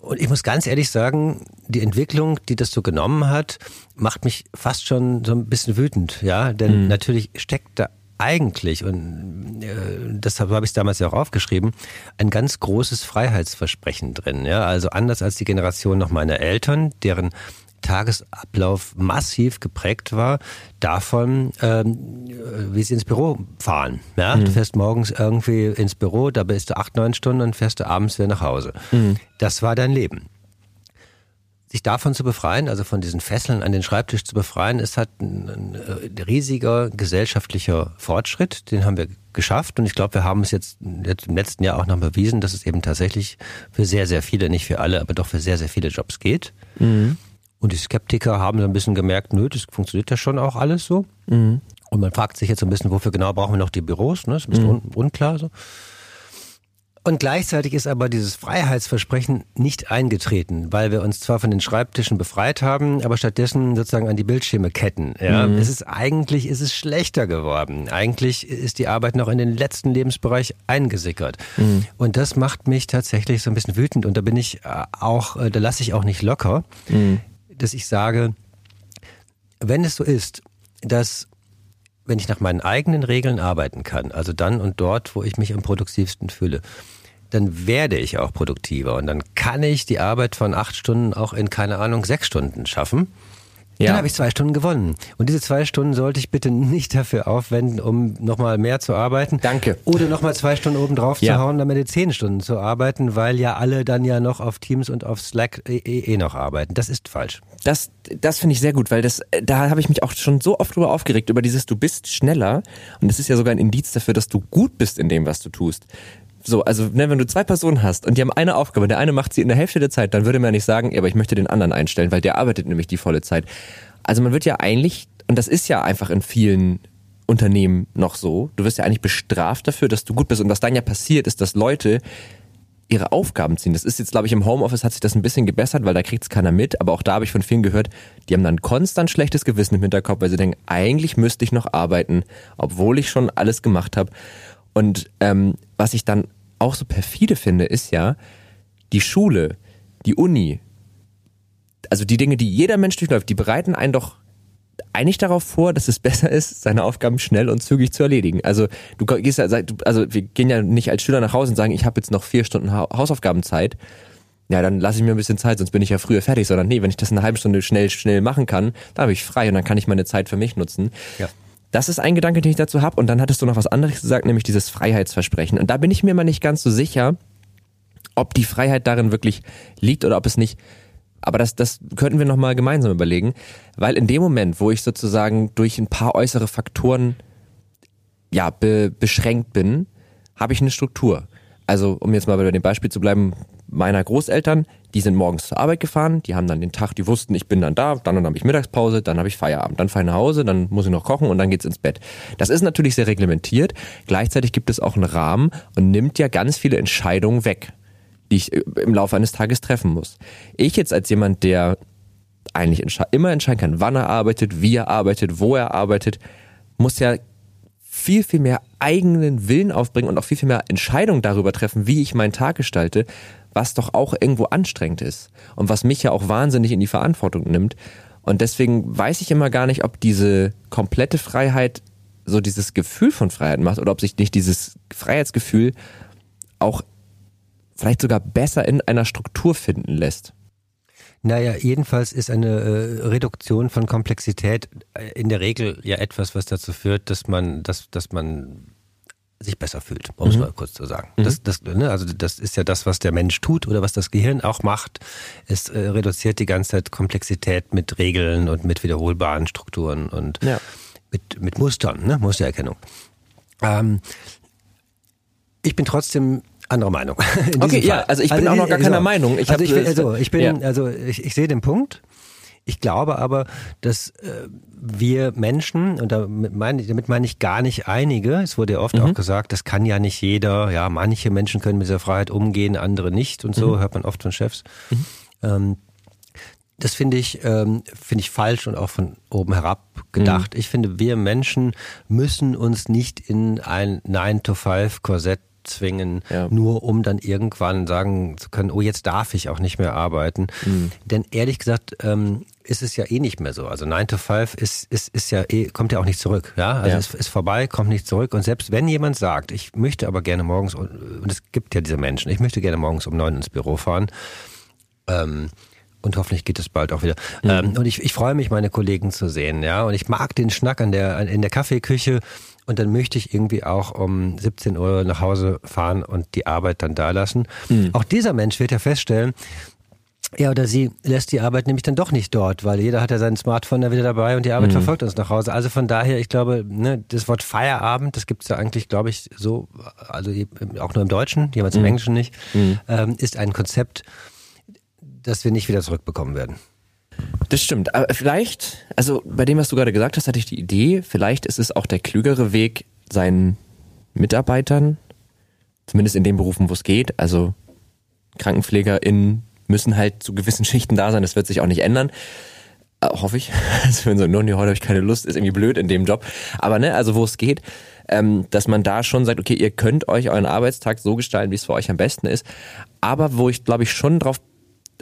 und ich muss ganz ehrlich sagen, die Entwicklung, die das so genommen hat, macht mich fast schon so ein bisschen wütend, ja, denn mhm. natürlich steckt da eigentlich, und äh, deshalb habe ich es damals ja auch aufgeschrieben, ein ganz großes Freiheitsversprechen drin. Ja? Also anders als die Generation noch meiner Eltern, deren Tagesablauf massiv geprägt war davon, ähm, wie sie ins Büro fahren. Ja? Mhm. Du fährst morgens irgendwie ins Büro, da bist du acht, neun Stunden und fährst du abends wieder nach Hause. Mhm. Das war dein Leben. Sich davon zu befreien, also von diesen Fesseln an den Schreibtisch zu befreien, ist halt ein, ein riesiger gesellschaftlicher Fortschritt, den haben wir geschafft und ich glaube, wir haben es jetzt, jetzt im letzten Jahr auch noch bewiesen, dass es eben tatsächlich für sehr, sehr viele, nicht für alle, aber doch für sehr, sehr viele Jobs geht. Mhm. Und die Skeptiker haben so ein bisschen gemerkt, nö, das funktioniert ja schon auch alles so. Mhm. Und man fragt sich jetzt so ein bisschen, wofür genau brauchen wir noch die Büros? Ne? Das ist ein bisschen mhm. un unklar so. Und gleichzeitig ist aber dieses Freiheitsversprechen nicht eingetreten, weil wir uns zwar von den Schreibtischen befreit haben, aber stattdessen sozusagen an die Bildschirme ketten. Ja, mhm. es ist eigentlich ist es schlechter geworden. Eigentlich ist die Arbeit noch in den letzten Lebensbereich eingesickert. Mhm. Und das macht mich tatsächlich so ein bisschen wütend. Und da bin ich äh, auch, äh, da lasse ich auch nicht locker. Mhm dass ich sage, wenn es so ist, dass wenn ich nach meinen eigenen Regeln arbeiten kann, also dann und dort, wo ich mich am produktivsten fühle, dann werde ich auch produktiver und dann kann ich die Arbeit von acht Stunden auch in, keine Ahnung, sechs Stunden schaffen. Ja. Dann habe ich zwei Stunden gewonnen. Und diese zwei Stunden sollte ich bitte nicht dafür aufwenden, um nochmal mehr zu arbeiten. Danke. Oder nochmal zwei Stunden oben drauf ja. zu hauen, damit die zehn Stunden zu arbeiten, weil ja alle dann ja noch auf Teams und auf Slack eh, eh, eh noch arbeiten. Das ist falsch. Das, das finde ich sehr gut, weil das, da habe ich mich auch schon so oft drüber aufgeregt, über dieses, du bist schneller. Und das ist ja sogar ein Indiz dafür, dass du gut bist in dem, was du tust. So, also ne, wenn du zwei Personen hast und die haben eine Aufgabe, der eine macht sie in der Hälfte der Zeit, dann würde man ja nicht sagen, ja, aber ich möchte den anderen einstellen, weil der arbeitet nämlich die volle Zeit. Also man wird ja eigentlich, und das ist ja einfach in vielen Unternehmen noch so. Du wirst ja eigentlich bestraft dafür, dass du gut bist. Und was dann ja passiert, ist, dass Leute ihre Aufgaben ziehen. Das ist jetzt, glaube ich, im Homeoffice hat sich das ein bisschen gebessert, weil da kriegt es keiner mit. Aber auch da habe ich von vielen gehört, die haben dann konstant schlechtes Gewissen im Hinterkopf, weil sie denken, eigentlich müsste ich noch arbeiten, obwohl ich schon alles gemacht habe. Und ähm, was ich dann auch so perfide finde, ist ja, die Schule, die Uni, also die Dinge, die jeder Mensch durchläuft, die bereiten einen doch eigentlich darauf vor, dass es besser ist, seine Aufgaben schnell und zügig zu erledigen. Also du gehst ja, also wir gehen ja nicht als Schüler nach Hause und sagen, ich habe jetzt noch vier Stunden Hausaufgabenzeit. Ja, dann lasse ich mir ein bisschen Zeit, sonst bin ich ja früher fertig. Sondern nee, wenn ich das eine halbe Stunde schnell, schnell machen kann, dann habe ich frei und dann kann ich meine Zeit für mich nutzen. Ja. Das ist ein Gedanke, den ich dazu habe. Und dann hattest du noch was anderes gesagt, nämlich dieses Freiheitsversprechen. Und da bin ich mir mal nicht ganz so sicher, ob die Freiheit darin wirklich liegt oder ob es nicht aber das, das könnten wir nochmal gemeinsam überlegen, weil in dem Moment, wo ich sozusagen durch ein paar äußere Faktoren ja, be, beschränkt bin, habe ich eine Struktur. Also, um jetzt mal bei dem Beispiel zu bleiben, meiner Großeltern, die sind morgens zur Arbeit gefahren, die haben dann den Tag, die wussten, ich bin dann da, dann, dann habe ich Mittagspause, dann habe ich Feierabend, dann fahre ich nach Hause, dann muss ich noch kochen und dann geht's ins Bett. Das ist natürlich sehr reglementiert, gleichzeitig gibt es auch einen Rahmen und nimmt ja ganz viele Entscheidungen weg die ich im Laufe eines Tages treffen muss. Ich jetzt als jemand, der eigentlich immer entscheiden kann, wann er arbeitet, wie er arbeitet, wo er arbeitet, muss ja viel, viel mehr eigenen Willen aufbringen und auch viel, viel mehr Entscheidungen darüber treffen, wie ich meinen Tag gestalte, was doch auch irgendwo anstrengend ist und was mich ja auch wahnsinnig in die Verantwortung nimmt. Und deswegen weiß ich immer gar nicht, ob diese komplette Freiheit so dieses Gefühl von Freiheit macht oder ob sich nicht dieses Freiheitsgefühl auch vielleicht sogar besser in einer Struktur finden lässt. Naja, jedenfalls ist eine äh, Reduktion von Komplexität äh, in der Regel ja etwas, was dazu führt, dass man, dass, dass man sich besser fühlt, um es mhm. mal kurz zu sagen. Mhm. Das, das, ne, also das ist ja das, was der Mensch tut oder was das Gehirn auch macht. Es äh, reduziert die ganze Zeit Komplexität mit Regeln und mit wiederholbaren Strukturen und ja. mit, mit Mustern, ne, Mustererkennung. Ähm, ich bin trotzdem andere Meinung. okay, ja, also ich bin also, auch noch gar keiner so, Meinung. Ich also, ich, also ich bin, ja. also ich, ich sehe den Punkt. Ich glaube aber, dass äh, wir Menschen, und damit meine, damit meine ich gar nicht einige, es wurde ja oft mhm. auch gesagt, das kann ja nicht jeder, ja, manche Menschen können mit dieser Freiheit umgehen, andere nicht und so, mhm. hört man oft von Chefs. Mhm. Ähm, das finde ich, ähm, finde ich falsch und auch von oben herab gedacht. Mhm. Ich finde, wir Menschen müssen uns nicht in ein 9-to-5-Korsett zwingen, ja. nur um dann irgendwann sagen zu können, oh, jetzt darf ich auch nicht mehr arbeiten. Mhm. Denn ehrlich gesagt, ähm, ist es ja eh nicht mehr so. Also 9 to 5 ist, ist, ist ja eh, kommt ja auch nicht zurück. Ja, also ja. es ist vorbei, kommt nicht zurück. Und selbst wenn jemand sagt, ich möchte aber gerne morgens, und es gibt ja diese Menschen, ich möchte gerne morgens um neun ins Büro fahren, ähm, und hoffentlich geht es bald auch wieder. Mhm. Ähm, und ich, ich freue mich, meine Kollegen zu sehen, ja. Und ich mag den Schnack an der, in der Kaffeeküche und dann möchte ich irgendwie auch um 17 Uhr nach Hause fahren und die Arbeit dann da lassen. Mhm. Auch dieser Mensch wird ja feststellen, er oder sie lässt die Arbeit nämlich dann doch nicht dort, weil jeder hat ja sein Smartphone da wieder dabei und die Arbeit mhm. verfolgt uns nach Hause. Also von daher, ich glaube, ne, das Wort Feierabend, das gibt es ja eigentlich, glaube ich, so, also auch nur im Deutschen, jemals im mhm. Englischen nicht, mhm. ähm, ist ein Konzept, das wir nicht wieder zurückbekommen werden. Das stimmt. Aber vielleicht, also bei dem, was du gerade gesagt hast, hatte ich die Idee, vielleicht ist es auch der klügere Weg, seinen Mitarbeitern, zumindest in den Berufen, wo es geht, also KrankenpflegerInnen müssen halt zu gewissen Schichten da sein, das wird sich auch nicht ändern. Äh, hoffe ich. Also wenn so, no, nee, heute habe ich keine Lust, ist irgendwie blöd in dem Job. Aber ne, also wo es geht, ähm, dass man da schon sagt, okay, ihr könnt euch euren Arbeitstag so gestalten, wie es für euch am besten ist. Aber wo ich, glaube ich, schon drauf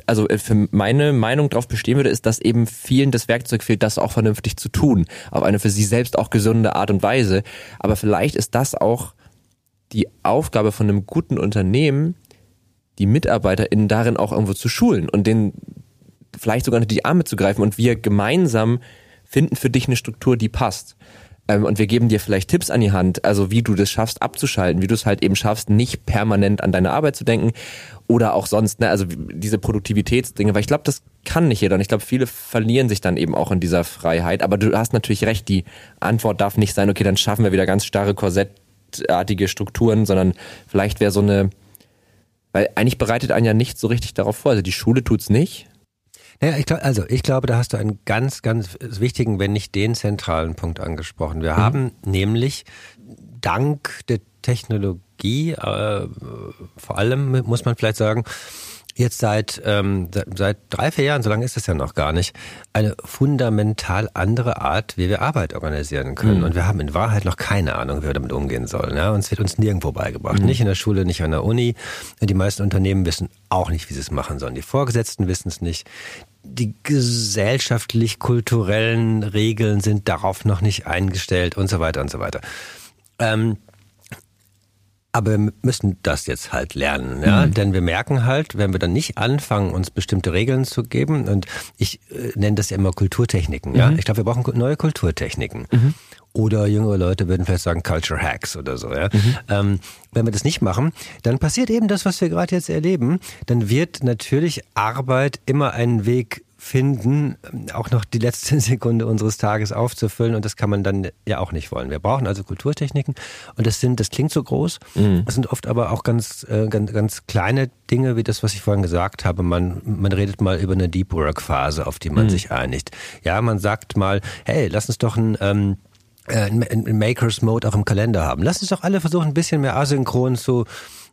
also äh, für meine Meinung darauf bestehen würde, ist, dass eben vielen das Werkzeug fehlt, das auch vernünftig zu tun. Auf eine für sie selbst auch gesunde Art und Weise. Aber vielleicht ist das auch die Aufgabe von einem guten Unternehmen, die MitarbeiterInnen darin auch irgendwo zu schulen und denen vielleicht sogar unter die Arme zu greifen und wir gemeinsam finden für dich eine Struktur, die passt. Ähm, und wir geben dir vielleicht Tipps an die Hand, also wie du das schaffst abzuschalten, wie du es halt eben schaffst, nicht permanent an deine Arbeit zu denken oder auch sonst, ne, also diese Produktivitätsdinge, weil ich glaube, das kann nicht jeder und ich glaube, viele verlieren sich dann eben auch in dieser Freiheit, aber du hast natürlich recht, die Antwort darf nicht sein, okay, dann schaffen wir wieder ganz starre korsettartige Strukturen, sondern vielleicht wäre so eine, weil eigentlich bereitet einen ja nicht so richtig darauf vor, also die Schule tut's nicht, Ja, ich glaub, also ich glaube, da hast du einen ganz, ganz wichtigen, wenn nicht den zentralen Punkt angesprochen. Wir mhm. haben nämlich dank der Technologie, äh, vor allem muss man vielleicht sagen, jetzt seit, ähm, seit drei, vier Jahren, so lange ist es ja noch gar nicht, eine fundamental andere Art, wie wir Arbeit organisieren können. Mhm. Und wir haben in Wahrheit noch keine Ahnung, wie wir damit umgehen sollen. Ja? Und es wird uns nirgendwo beigebracht. Mhm. Nicht in der Schule, nicht an der Uni. Die meisten Unternehmen wissen auch nicht, wie sie es machen sollen. Die Vorgesetzten wissen es nicht. Die gesellschaftlich-kulturellen Regeln sind darauf noch nicht eingestellt und so weiter und so weiter. Ähm, aber wir müssen das jetzt halt lernen, ja, mhm. denn wir merken halt, wenn wir dann nicht anfangen, uns bestimmte Regeln zu geben, und ich äh, nenne das ja immer Kulturtechniken, mhm. ja, ich glaube, wir brauchen neue Kulturtechniken. Mhm. Oder jüngere Leute würden vielleicht sagen Culture Hacks oder so. Ja? Mhm. Ähm, wenn wir das nicht machen, dann passiert eben das, was wir gerade jetzt erleben. Dann wird natürlich Arbeit immer einen Weg finden, auch noch die letzte Sekunde unseres Tages aufzufüllen und das kann man dann ja auch nicht wollen. Wir brauchen also Kulturtechniken und das sind, das klingt so groß, mhm. das sind oft aber auch ganz, äh, ganz, ganz kleine Dinge, wie das, was ich vorhin gesagt habe. Man, man redet mal über eine Deep Work Phase, auf die man mhm. sich einigt. Ja, man sagt mal, hey, lass uns doch ein, ähm, äh, ein Makers Mode auch im Kalender haben. Lass uns doch alle versuchen, ein bisschen mehr asynchron zu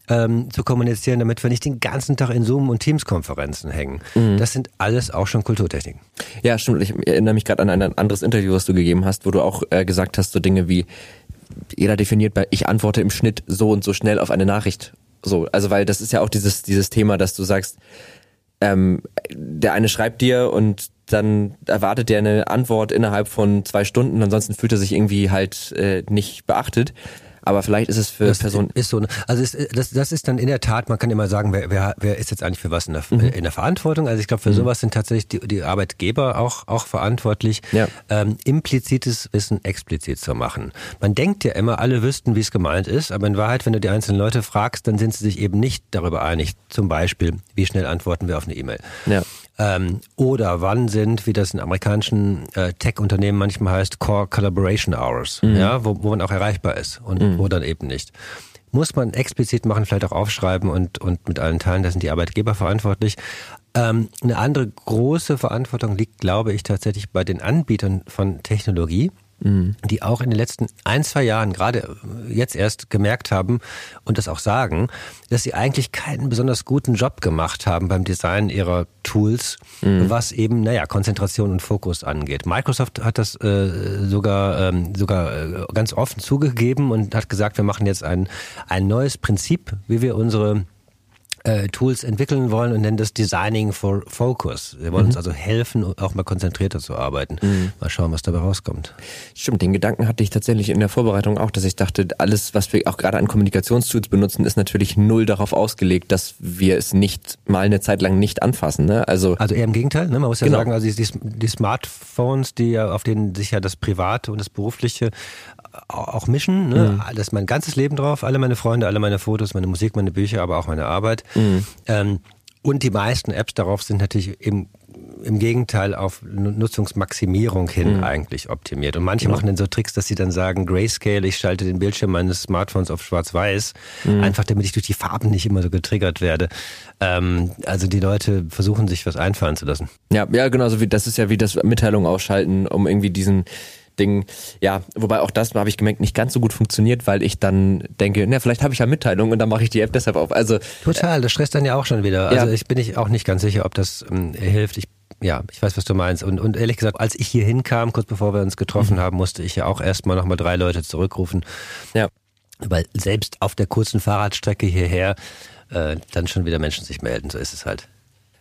ähm, zu kommunizieren, damit wir nicht den ganzen Tag in Zoom und Teams-Konferenzen hängen. Mhm. Das sind alles auch schon Kulturtechniken. Ja, stimmt. Ich erinnere mich gerade an ein anderes Interview, was du gegeben hast, wo du auch äh, gesagt hast, so Dinge wie jeder definiert bei ich antworte im Schnitt so und so schnell auf eine Nachricht. So, also weil das ist ja auch dieses dieses Thema, dass du sagst, ähm, der eine schreibt dir und dann erwartet der eine Antwort innerhalb von zwei Stunden, ansonsten fühlt er sich irgendwie halt äh, nicht beachtet aber vielleicht ist es für das Personen. Ist so, also ist, das, das ist dann in der Tat, man kann immer sagen, wer, wer, wer ist jetzt eigentlich für was in der, mhm. in der Verantwortung? Also ich glaube, für mhm. sowas sind tatsächlich die, die Arbeitgeber auch, auch verantwortlich, ja. ähm, implizites Wissen explizit zu machen. Man denkt ja immer, alle wüssten, wie es gemeint ist, aber in Wahrheit, wenn du die einzelnen Leute fragst, dann sind sie sich eben nicht darüber einig. Zum Beispiel, wie schnell antworten wir auf eine E-Mail. Ja. Ähm, oder wann sind, wie das in amerikanischen äh, Tech-Unternehmen manchmal heißt, Core Collaboration Hours, mhm. ja, wo, wo man auch erreichbar ist und mhm. wo dann eben nicht. Muss man explizit machen, vielleicht auch aufschreiben und, und mit allen teilen, da sind die Arbeitgeber verantwortlich. Ähm, eine andere große Verantwortung liegt, glaube ich, tatsächlich bei den Anbietern von Technologie mhm. die auch in den letzten ein, zwei Jahren, gerade jetzt erst gemerkt haben und das auch sagen, dass sie eigentlich keinen besonders guten Job gemacht haben beim Design ihrer Tools, mhm. was eben, naja, Konzentration und Fokus angeht. Microsoft hat das äh, sogar, ähm, sogar äh, ganz offen zugegeben und hat gesagt, wir machen jetzt ein, ein neues Prinzip, wie wir unsere äh, Tools entwickeln wollen und nennen das Designing for Focus. Wir wollen mhm. uns also helfen, auch mal konzentrierter zu arbeiten. Mhm. Mal schauen, was dabei rauskommt. Stimmt, den Gedanken hatte ich tatsächlich in der Vorbereitung auch, dass ich dachte, alles, was wir auch gerade an Kommunikationstools benutzen, ist natürlich null darauf ausgelegt, dass wir es nicht mal eine Zeit lang nicht anfassen. Ne? Also, also eher im Gegenteil. Ne? Man muss ja genau. sagen, also die, die Smartphones, die ja, auf denen sich ja das Private und das Berufliche auch mischen. Ne? Mhm. Das ist mein ganzes Leben drauf, alle meine Freunde, alle meine Fotos, meine Musik, meine Bücher, aber auch meine Arbeit. Mhm. Ähm, und die meisten Apps darauf sind natürlich im, im Gegenteil auf Nutzungsmaximierung hin mhm. eigentlich optimiert. Und manche ja. machen dann so Tricks, dass sie dann sagen, Grayscale, ich schalte den Bildschirm meines Smartphones auf schwarz-weiß, mhm. einfach damit ich durch die Farben nicht immer so getriggert werde. Ähm, also die Leute versuchen sich was einfallen zu lassen. Ja, ja, genau, so wie das ist ja wie das Mitteilung ausschalten, um irgendwie diesen Ding. Ja, wobei auch das habe ich gemerkt, nicht ganz so gut funktioniert, weil ich dann denke, na, vielleicht habe ich ja Mitteilung und dann mache ich die App deshalb auf. Also total, das stresst dann ja auch schon wieder. Also ja. ich bin ich auch nicht ganz sicher, ob das ähm, hilft. Ich ja, ich weiß, was du meinst. Und, und ehrlich gesagt, als ich hier hinkam, kurz bevor wir uns getroffen mhm. haben, musste ich ja auch erstmal nochmal drei Leute zurückrufen. Ja. Weil selbst auf der kurzen Fahrradstrecke hierher äh, dann schon wieder Menschen sich melden. So ist es halt.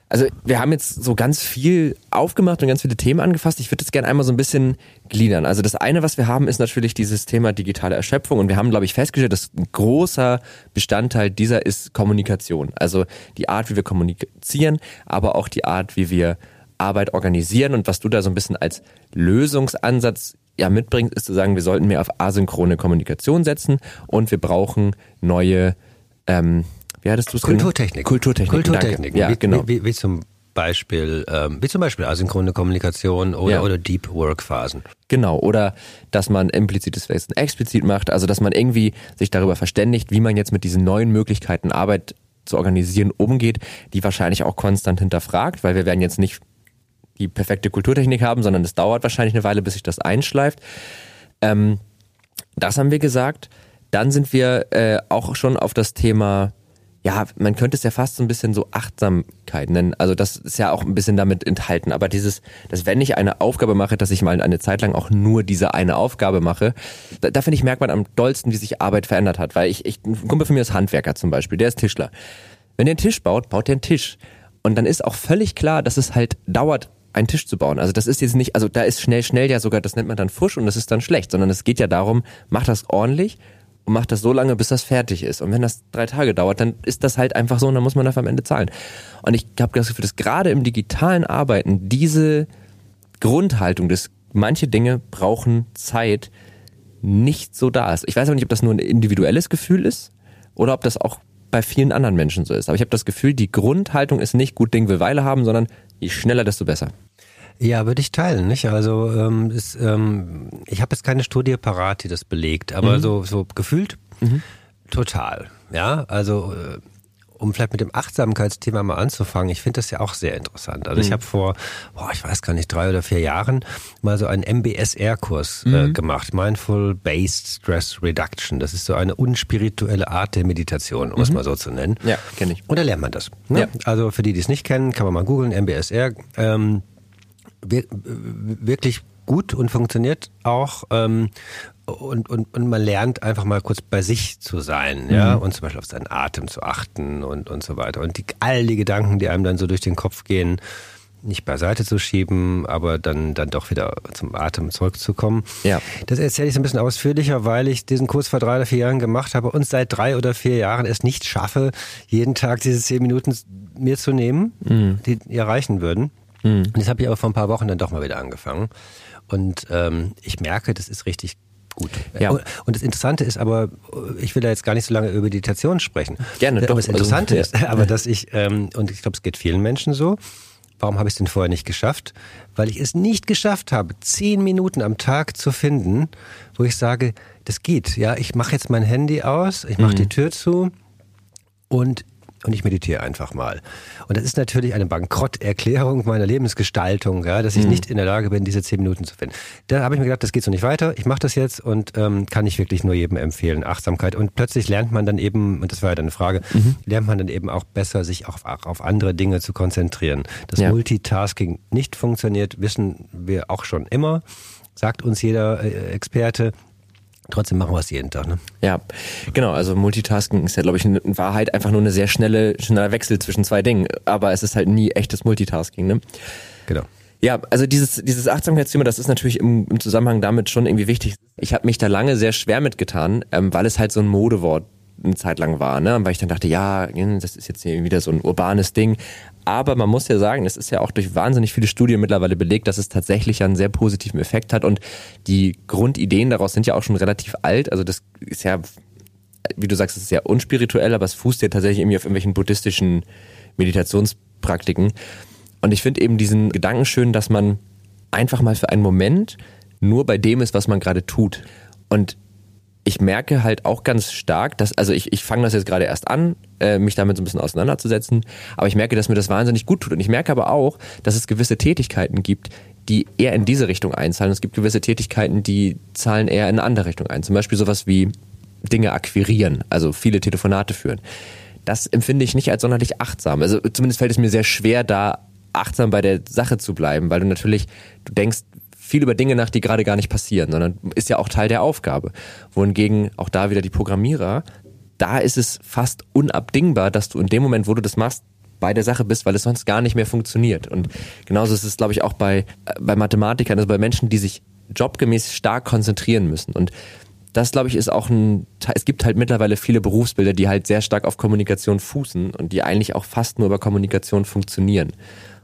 Also wir haben jetzt so ganz viel aufgemacht und ganz viele Themen angefasst. Ich würde jetzt gerne einmal so ein bisschen gliedern. Also das eine, was wir haben, ist natürlich dieses Thema digitale Erschöpfung. Und wir haben, glaube ich, festgestellt, dass ein großer Bestandteil dieser ist Kommunikation. Also die Art, wie wir kommunizieren, aber auch die Art, wie wir Arbeit organisieren. Und was du da so ein bisschen als Lösungsansatz ja mitbringst, ist zu sagen, wir sollten mehr auf asynchrone Kommunikation setzen und wir brauchen neue ähm, wie hattest du es Kulturtechnik. Kulturtechnik. Kulturtechnik. Ja, wie, genau. Wie, wie, zum Beispiel, ähm, wie zum Beispiel asynchrone Kommunikation oder, ja. oder Deep Work Phasen. Genau. Oder dass man implizites Wissen explizit macht. Also, dass man irgendwie sich darüber verständigt, wie man jetzt mit diesen neuen Möglichkeiten Arbeit zu organisieren umgeht, die wahrscheinlich auch konstant hinterfragt, weil wir werden jetzt nicht die perfekte Kulturtechnik haben, sondern es dauert wahrscheinlich eine Weile, bis sich das einschleift. Ähm, das haben wir gesagt. Dann sind wir äh, auch schon auf das Thema ja, man könnte es ja fast so ein bisschen so Achtsamkeit nennen. Also das ist ja auch ein bisschen damit enthalten. Aber dieses, dass wenn ich eine Aufgabe mache, dass ich mal eine Zeit lang auch nur diese eine Aufgabe mache, da, da finde ich, merkt man am dollsten, wie sich Arbeit verändert hat. Weil ich, ich, ein Kumpel von mir ist Handwerker zum Beispiel, der ist Tischler. Wenn der einen Tisch baut, baut der einen Tisch. Und dann ist auch völlig klar, dass es halt dauert, einen Tisch zu bauen. Also das ist jetzt nicht, also da ist schnell, schnell ja sogar, das nennt man dann Fusch und das ist dann schlecht, sondern es geht ja darum, mach das ordentlich und macht das so lange, bis das fertig ist. Und wenn das drei Tage dauert, dann ist das halt einfach so und dann muss man dafür am Ende zahlen. Und ich habe das Gefühl, dass gerade im digitalen Arbeiten diese Grundhaltung, dass manche Dinge brauchen Zeit, nicht so da ist. Ich weiß aber nicht, ob das nur ein individuelles Gefühl ist oder ob das auch bei vielen anderen Menschen so ist. Aber ich habe das Gefühl, die Grundhaltung ist nicht gut Ding will Weile haben, sondern je schneller, desto besser. Ja, würde ich teilen, nicht? Also ähm, ist, ähm, ich habe jetzt keine Studie parat, die das belegt, aber mhm. so, so gefühlt mhm. total. Ja, also äh, um vielleicht mit dem Achtsamkeitsthema mal anzufangen, ich finde das ja auch sehr interessant. Also mhm. ich habe vor, boah, ich weiß gar nicht, drei oder vier Jahren mal so einen MBSR-Kurs äh, mhm. gemacht, Mindful Based Stress Reduction. Das ist so eine unspirituelle Art der Meditation, um es mhm. mal so zu nennen. Ja, kenne ich. Und da lernt man das. Ne? Ja. Also für die, die es nicht kennen, kann man mal googeln, MBSR. Ähm, wirklich gut und funktioniert auch. Ähm, und, und, und man lernt einfach mal kurz bei sich zu sein, ja, mhm. und zum Beispiel auf seinen Atem zu achten und, und so weiter. Und die, all die Gedanken, die einem dann so durch den Kopf gehen, nicht beiseite zu schieben, aber dann, dann doch wieder zum Atem zurückzukommen. Ja. Das erzähle ich so ein bisschen ausführlicher, weil ich diesen Kurs vor drei oder vier Jahren gemacht habe und seit drei oder vier Jahren es nicht schaffe, jeden Tag diese zehn Minuten mir zu nehmen, mhm. die erreichen würden. Mhm. Und das habe ich aber vor ein paar Wochen dann doch mal wieder angefangen. Und ähm, ich merke, das ist richtig gut. Ja. Und das Interessante ist aber, ich will da jetzt gar nicht so lange über Meditation sprechen. Gerne, doch. Aber das Interessante also, ist, aber dass ich, ähm, und ich glaube, es geht vielen Menschen so, warum habe ich es denn vorher nicht geschafft? Weil ich es nicht geschafft habe, zehn Minuten am Tag zu finden, wo ich sage, das geht. Ja, ich mache jetzt mein Handy aus, ich mache mhm. die Tür zu und und ich meditiere einfach mal. Und das ist natürlich eine Bankrotterklärung meiner Lebensgestaltung, ja, dass ich mhm. nicht in der Lage bin, diese zehn Minuten zu finden. Da habe ich mir gedacht, das geht so nicht weiter. Ich mache das jetzt und ähm, kann ich wirklich nur jedem empfehlen, Achtsamkeit. Und plötzlich lernt man dann eben, und das war ja deine Frage, mhm. lernt man dann eben auch besser, sich auch, auch auf andere Dinge zu konzentrieren. Dass ja. Multitasking nicht funktioniert, wissen wir auch schon immer sagt uns jeder äh, Experte. Trotzdem machen wir es jeden Tag, ne? Ja, genau. Also Multitasking ist ja, glaube ich, in Wahrheit einfach nur eine sehr schnelle, schneller Wechsel zwischen zwei Dingen. Aber es ist halt nie echtes Multitasking, ne? Genau. Ja, also dieses, dieses Achtsamkeitsthema, das ist natürlich im, im Zusammenhang damit schon irgendwie wichtig. Ich habe mich da lange sehr schwer mitgetan, ähm, weil es halt so ein Modewort eine Zeit lang war, ne? Weil ich dann dachte, ja, das ist jetzt hier wieder so ein urbanes Ding. Aber man muss ja sagen, es ist ja auch durch wahnsinnig viele Studien mittlerweile belegt, dass es tatsächlich einen sehr positiven Effekt hat und die Grundideen daraus sind ja auch schon relativ alt. Also das ist ja, wie du sagst, es ist sehr unspirituell, aber es fußt ja tatsächlich irgendwie auf irgendwelchen buddhistischen Meditationspraktiken. Und ich finde eben diesen Gedanken schön, dass man einfach mal für einen Moment nur bei dem ist, was man gerade tut. Und ich merke halt auch ganz stark, dass, also ich, ich fange das jetzt gerade erst an, äh, mich damit so ein bisschen auseinanderzusetzen, aber ich merke, dass mir das wahnsinnig gut tut. Und ich merke aber auch, dass es gewisse Tätigkeiten gibt, die eher in diese Richtung einzahlen. Es gibt gewisse Tätigkeiten, die zahlen eher in eine andere Richtung ein. Zum Beispiel sowas wie Dinge akquirieren, also viele Telefonate führen. Das empfinde ich nicht als sonderlich achtsam. Also zumindest fällt es mir sehr schwer, da achtsam bei der Sache zu bleiben, weil du natürlich, du denkst, viel über Dinge nach, die gerade gar nicht passieren, sondern ist ja auch Teil der Aufgabe. Wohingegen auch da wieder die Programmierer, da ist es fast unabdingbar, dass du in dem Moment, wo du das machst, bei der Sache bist, weil es sonst gar nicht mehr funktioniert. Und genauso ist es, glaube ich, auch bei, äh, bei Mathematikern, also bei Menschen, die sich jobgemäß stark konzentrieren müssen. Und das, glaube ich, ist auch ein, es gibt halt mittlerweile viele Berufsbilder, die halt sehr stark auf Kommunikation fußen und die eigentlich auch fast nur über Kommunikation funktionieren.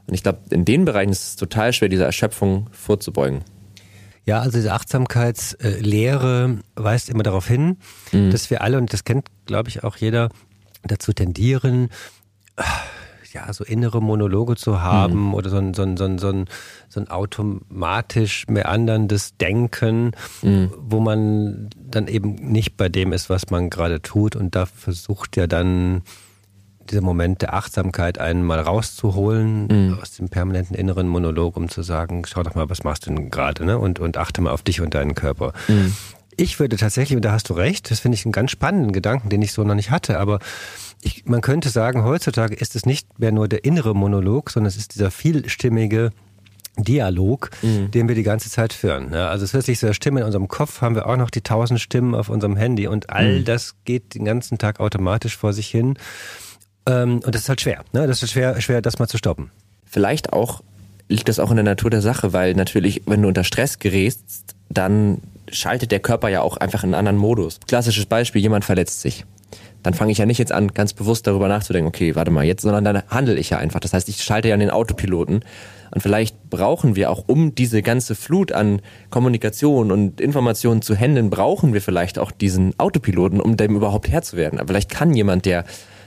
Und ich glaube, in den Bereichen ist es total schwer, dieser Erschöpfung vorzubeugen. Ja, also diese Achtsamkeitslehre weist immer darauf hin, mhm. dass wir alle, und das kennt, glaube ich, auch jeder, dazu tendieren, ja, so innere Monologe zu haben mhm. oder so ein, so, ein, so, ein, so, ein, so ein automatisch meanderndes Denken, mhm. wo man dann eben nicht bei dem ist, was man gerade tut und da versucht ja dann dieser Moment der Achtsamkeit, einen mal rauszuholen mhm. aus dem permanenten inneren Monolog, um zu sagen, schau doch mal, was machst du denn gerade, ne? Und, und achte mal auf dich und deinen Körper. Mhm. Ich würde tatsächlich, und da hast du recht, das finde ich einen ganz spannenden Gedanken, den ich so noch nicht hatte, aber ich, man könnte sagen, heutzutage ist es nicht mehr nur der innere Monolog, sondern es ist dieser vielstimmige Dialog, mhm. den wir die ganze Zeit führen. Ja, also zusätzlich zur Stimme in unserem Kopf haben wir auch noch die tausend Stimmen auf unserem Handy und all mhm. das geht den ganzen Tag automatisch vor sich hin. Ähm, und das ist halt schwer. Ne? Das ist schwer, schwer, das mal zu stoppen. Vielleicht auch liegt das auch in der Natur der Sache, weil natürlich, wenn du unter Stress gerätst, dann schaltet der Körper ja auch einfach in einen anderen Modus. Klassisches Beispiel, jemand verletzt sich dann fange ich ja nicht jetzt an, ganz bewusst darüber nachzudenken, okay, warte mal jetzt, sondern dann handle ich ja einfach. Das heißt, ich schalte ja an den Autopiloten. Und vielleicht brauchen wir auch, um diese ganze Flut an Kommunikation und Informationen zu handeln, brauchen wir vielleicht auch diesen Autopiloten, um dem überhaupt Herr zu werden. Aber vielleicht kann jemand, der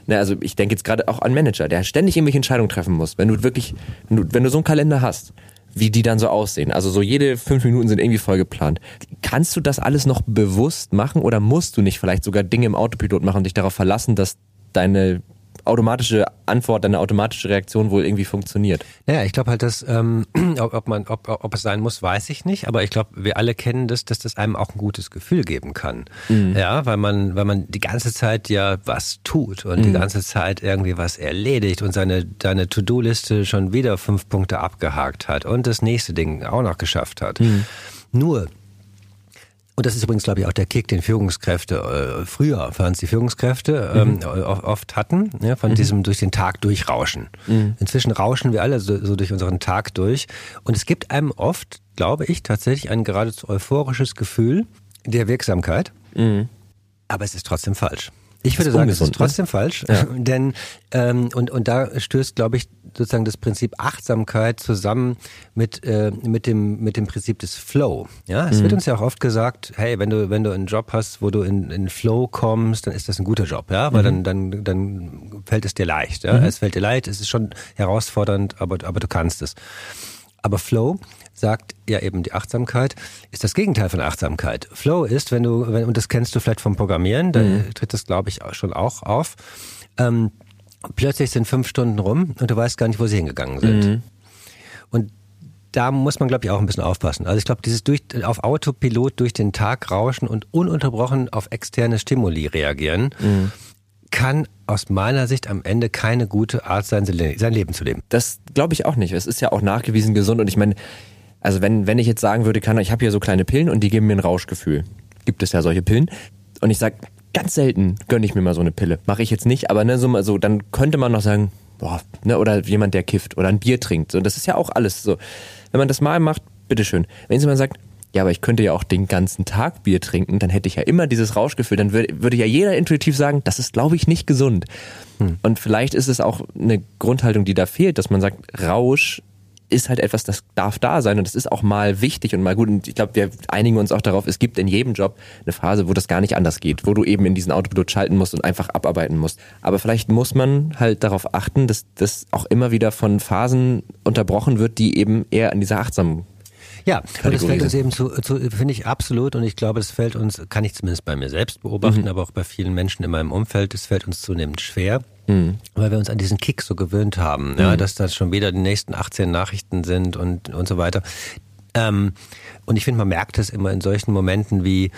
ne, also ich denke jetzt gerade auch an Manager, der ständig irgendwelche Entscheidungen treffen muss. Wenn du wirklich, wenn du, wenn du so einen Kalender hast, wie die dann so aussehen. Also so jede fünf Minuten sind irgendwie voll geplant. Kannst du das alles noch bewusst machen oder musst du nicht vielleicht sogar Dinge im Autopilot machen und dich darauf verlassen, dass deine automatische Antwort, deine automatische Reaktion wohl irgendwie funktioniert. Naja, ich glaube halt, dass ähm, ob, ob man, ob, ob es sein muss, weiß ich nicht. Aber ich glaube, wir alle kennen das, dass das einem auch ein gutes Gefühl geben kann. Mhm. Ja, weil man, weil man die ganze Zeit ja was tut und mhm. die ganze Zeit irgendwie was erledigt und seine, seine To-Do-Liste schon wieder fünf Punkte abgehakt hat und das nächste Ding auch noch geschafft hat. Mhm. Nur und das ist übrigens, glaube ich, auch der Kick, den Führungskräfte äh, früher, waren es die Führungskräfte ähm, mhm. oft hatten, ja, von mhm. diesem durch den Tag durchrauschen. Mhm. Inzwischen rauschen wir alle so, so, durch unseren Tag durch. Und es gibt einem oft, glaube ich, tatsächlich ein geradezu euphorisches Gefühl der Wirksamkeit. Mhm. Aber es ist trotzdem falsch. Ich würde sagen, es ist trotzdem ne? falsch, ja. denn ähm, und und da stößt, glaube ich, sozusagen das Prinzip Achtsamkeit zusammen mit äh, mit dem mit dem Prinzip des Flow. Ja, es mhm. wird uns ja auch oft gesagt, hey, wenn du wenn du einen Job hast, wo du in, in Flow kommst, dann ist das ein guter Job, ja, weil mhm. dann dann dann fällt es dir leicht. Ja? Mhm. Es fällt dir leicht, es ist schon herausfordernd, aber aber du kannst es. Aber Flow sagt ja eben die Achtsamkeit, ist das Gegenteil von Achtsamkeit. Flow ist, wenn du, wenn, und das kennst du vielleicht vom Programmieren, da mhm. tritt das, glaube ich, schon auch auf. Ähm, plötzlich sind fünf Stunden rum und du weißt gar nicht, wo sie hingegangen sind. Mhm. Und da muss man, glaube ich, auch ein bisschen aufpassen. Also ich glaube, dieses durch, auf Autopilot durch den Tag rauschen und ununterbrochen auf externe Stimuli reagieren, mhm. Kann aus meiner Sicht am Ende keine gute Art sein, sein Leben zu leben. Das glaube ich auch nicht. Es ist ja auch nachgewiesen gesund und ich meine, also wenn, wenn ich jetzt sagen würde, kann, ich habe hier so kleine Pillen und die geben mir ein Rauschgefühl. Gibt es ja solche Pillen. Und ich sag ganz selten gönne ich mir mal so eine Pille. Mache ich jetzt nicht, aber ne, so, mal so, dann könnte man noch sagen, boah, ne, oder jemand, der kifft oder ein Bier trinkt. So, das ist ja auch alles so. Wenn man das mal macht, bitteschön. Wenn jemand sagt, ja, aber ich könnte ja auch den ganzen Tag Bier trinken, dann hätte ich ja immer dieses Rauschgefühl. Dann würde, würde ja jeder intuitiv sagen, das ist, glaube ich, nicht gesund. Hm. Und vielleicht ist es auch eine Grundhaltung, die da fehlt, dass man sagt, Rausch ist halt etwas, das darf da sein und das ist auch mal wichtig und mal gut. Und ich glaube, wir einigen uns auch darauf, es gibt in jedem Job eine Phase, wo das gar nicht anders geht, wo du eben in diesen Autopilot schalten musst und einfach abarbeiten musst. Aber vielleicht muss man halt darauf achten, dass das auch immer wieder von Phasen unterbrochen wird, die eben eher an dieser Achtsamkeit ja, und das fällt uns eben zu, zu finde ich absolut und ich glaube, es fällt uns, kann ich zumindest bei mir selbst beobachten, mhm. aber auch bei vielen Menschen in meinem Umfeld, es fällt uns zunehmend schwer, mhm. weil wir uns an diesen Kick so gewöhnt haben, mhm. ja, dass das schon wieder die nächsten 18 Nachrichten sind und, und so weiter. Ähm, und ich finde, man merkt es immer in solchen Momenten wie,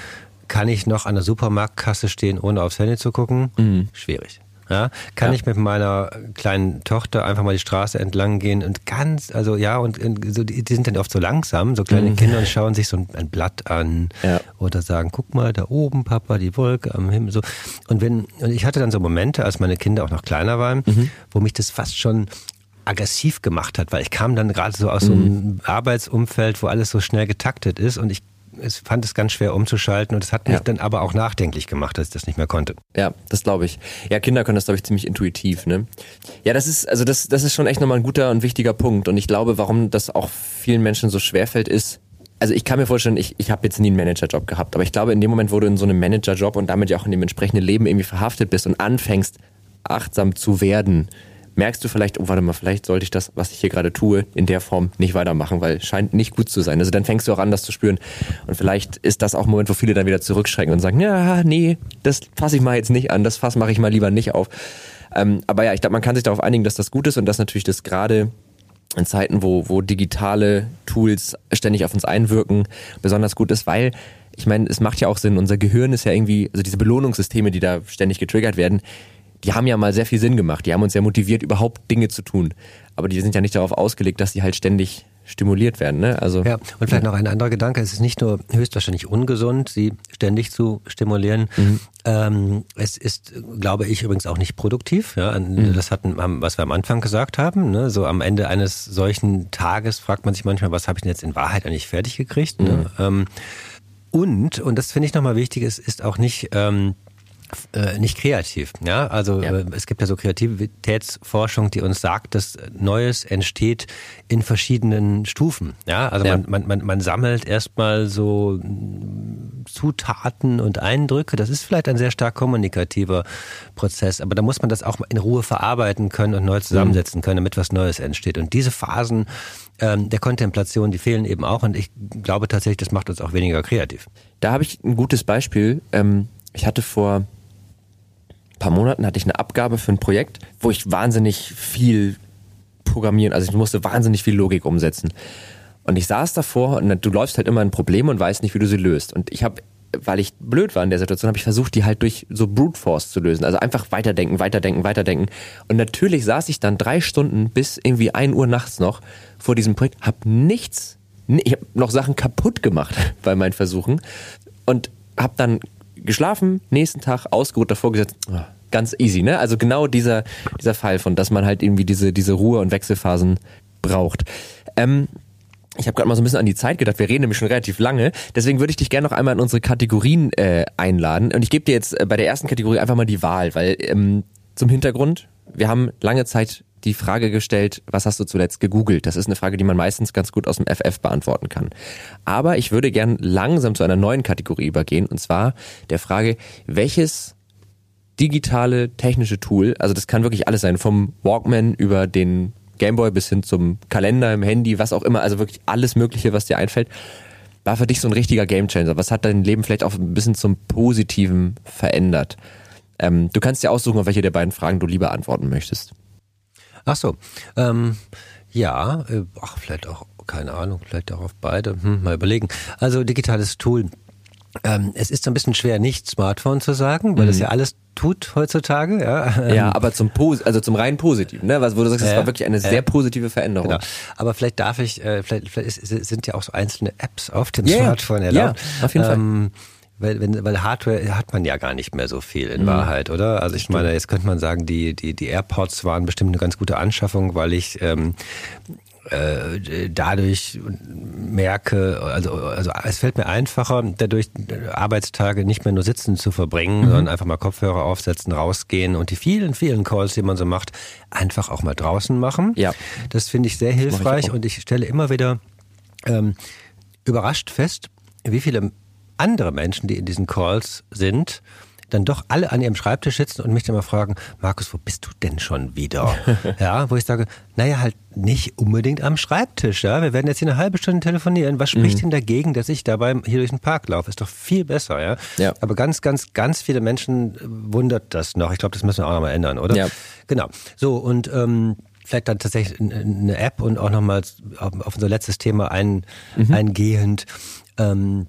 kann ich noch an der Supermarktkasse stehen, ohne aufs Handy zu gucken? Mhm. Schwierig. Ja, kann ja. ich mit meiner kleinen Tochter einfach mal die Straße entlang gehen und ganz, also ja, und, und so, die, die, sind dann oft so langsam, so kleine mhm. Kinder und schauen sich so ein, ein Blatt an ja. oder sagen, guck mal, da oben, Papa, die Wolke am Himmel, so. Und wenn, und ich hatte dann so Momente, als meine Kinder auch noch kleiner waren, mhm. wo mich das fast schon aggressiv gemacht hat, weil ich kam dann gerade so aus mhm. so einem. Arbeitsumfeld, wo alles so schnell getaktet ist und ich es fand es ganz schwer umzuschalten und es hat mich ja. dann aber auch nachdenklich gemacht, dass ich das nicht mehr konnte. Ja, das glaube ich. Ja, Kinder können das, glaube ich, ziemlich intuitiv, ne? Ja, das ist, also das, das ist schon echt nochmal ein guter und wichtiger Punkt. Und ich glaube, warum das auch vielen Menschen so schwerfällt, ist, also ich kann mir vorstellen, ich, ich habe jetzt nie einen Managerjob gehabt, aber ich glaube, in dem Moment, wo du in so einem Managerjob und damit ja auch in dem entsprechenden Leben irgendwie verhaftet bist und anfängst, achtsam zu werden, merkst du vielleicht, oh warte mal, vielleicht sollte ich das, was ich hier gerade tue, in der Form nicht weitermachen, weil scheint nicht gut zu sein. Also dann fängst du auch an, das zu spüren. Und vielleicht ist das auch ein Moment, wo viele dann wieder zurückschrecken und sagen, ja, nee, das fasse ich mal jetzt nicht an, das Fass mache ich mal lieber nicht auf. Ähm, aber ja, ich glaube, man kann sich darauf einigen, dass das gut ist und dass natürlich das gerade in Zeiten, wo, wo digitale Tools ständig auf uns einwirken, besonders gut ist, weil ich meine, es macht ja auch Sinn, unser Gehirn ist ja irgendwie, also diese Belohnungssysteme, die da ständig getriggert werden, die haben ja mal sehr viel Sinn gemacht. Die haben uns ja motiviert, überhaupt Dinge zu tun. Aber die sind ja nicht darauf ausgelegt, dass sie halt ständig stimuliert werden. Ne? Also, ja, und vielleicht noch ein anderer Gedanke. Es ist nicht nur höchstwahrscheinlich ungesund, sie ständig zu stimulieren. Mhm. Ähm, es ist, glaube ich, übrigens auch nicht produktiv. Ja? Mhm. Das hatten, was wir am Anfang gesagt haben. Ne? So am Ende eines solchen Tages fragt man sich manchmal, was habe ich denn jetzt in Wahrheit eigentlich fertig gekriegt? Ne? Mhm. Ne? Ähm, und, und das finde ich nochmal wichtig, es ist auch nicht... Ähm, äh, nicht kreativ. Ja, also ja. Äh, es gibt ja so Kreativitätsforschung, die uns sagt, dass Neues entsteht in verschiedenen Stufen. Ja, also ja. Man, man, man, man sammelt erstmal so Zutaten und Eindrücke. Das ist vielleicht ein sehr stark kommunikativer Prozess, aber da muss man das auch in Ruhe verarbeiten können und neu zusammensetzen können, damit was Neues entsteht. Und diese Phasen ähm, der Kontemplation, die fehlen eben auch. Und ich glaube tatsächlich, das macht uns auch weniger kreativ. Da habe ich ein gutes Beispiel. Ähm, ich hatte vor paar Monaten hatte ich eine Abgabe für ein Projekt, wo ich wahnsinnig viel programmieren, also ich musste wahnsinnig viel Logik umsetzen. Und ich saß davor und du läufst halt immer ein Problem und weißt nicht, wie du sie löst. Und ich habe, weil ich blöd war in der Situation, habe ich versucht, die halt durch so Brute Force zu lösen. Also einfach weiterdenken, weiterdenken, weiterdenken. Und natürlich saß ich dann drei Stunden bis irgendwie ein Uhr nachts noch vor diesem Projekt, habe nichts, ich habe noch Sachen kaputt gemacht bei meinen Versuchen und habe dann geschlafen, nächsten Tag ausgeruht davor gesetzt. Oh, ganz easy, ne? Also genau dieser, dieser Fall von, dass man halt irgendwie diese, diese Ruhe- und Wechselphasen braucht. Ähm, ich habe gerade mal so ein bisschen an die Zeit gedacht. Wir reden nämlich schon relativ lange. Deswegen würde ich dich gerne noch einmal in unsere Kategorien äh, einladen. Und ich gebe dir jetzt äh, bei der ersten Kategorie einfach mal die Wahl, weil ähm, zum Hintergrund, wir haben lange Zeit die Frage gestellt, was hast du zuletzt gegoogelt? Das ist eine Frage, die man meistens ganz gut aus dem FF beantworten kann. Aber ich würde gern langsam zu einer neuen Kategorie übergehen, und zwar der Frage, welches digitale technische Tool, also das kann wirklich alles sein, vom Walkman über den Gameboy bis hin zum Kalender im Handy, was auch immer, also wirklich alles Mögliche, was dir einfällt, war für dich so ein richtiger Gamechanger? Was hat dein Leben vielleicht auch ein bisschen zum Positiven verändert? Ähm, du kannst dir aussuchen, auf welche der beiden Fragen du lieber antworten möchtest. Ach so, ähm, ja, äh, ach, vielleicht auch, keine Ahnung, vielleicht auch auf beide, hm, mal überlegen. Also digitales Tool. Ähm, es ist so ein bisschen schwer, nicht Smartphone zu sagen, weil mhm. das ja alles tut heutzutage. Ja, ja aber zum Pos also zum rein Positiven, ne? Was, wo du sagst, das war wirklich eine sehr positive Veränderung. Genau. Aber vielleicht darf ich, äh, vielleicht, vielleicht ist, sind ja auch so einzelne Apps auf dem yeah. Smartphone erlaubt. Ja, auf jeden ähm, Fall weil, wenn, weil Hardware hat man ja gar nicht mehr so viel in mhm. Wahrheit, oder? Also ich Stimmt. meine, jetzt könnte man sagen, die, die, die AirPods waren bestimmt eine ganz gute Anschaffung, weil ich ähm, äh, dadurch merke, also, also es fällt mir einfacher, dadurch Arbeitstage nicht mehr nur sitzen zu verbringen, mhm. sondern einfach mal Kopfhörer aufsetzen, rausgehen und die vielen, vielen Calls, die man so macht, einfach auch mal draußen machen. Ja. Das finde ich sehr hilfreich ich und ich stelle immer wieder ähm, überrascht fest, wie viele andere Menschen, die in diesen Calls sind, dann doch alle an ihrem Schreibtisch sitzen und mich dann mal fragen, Markus, wo bist du denn schon wieder? ja, wo ich sage, naja, halt nicht unbedingt am Schreibtisch, ja. Wir werden jetzt hier eine halbe Stunde telefonieren. Was spricht mhm. denn dagegen, dass ich dabei hier durch den Park laufe? Ist doch viel besser, ja. ja. Aber ganz, ganz, ganz viele Menschen wundert das noch. Ich glaube, das müssen wir auch noch mal ändern, oder? Ja. Genau. So, und ähm, vielleicht dann tatsächlich eine App und auch nochmal auf unser letztes Thema ein, mhm. eingehend. Ähm,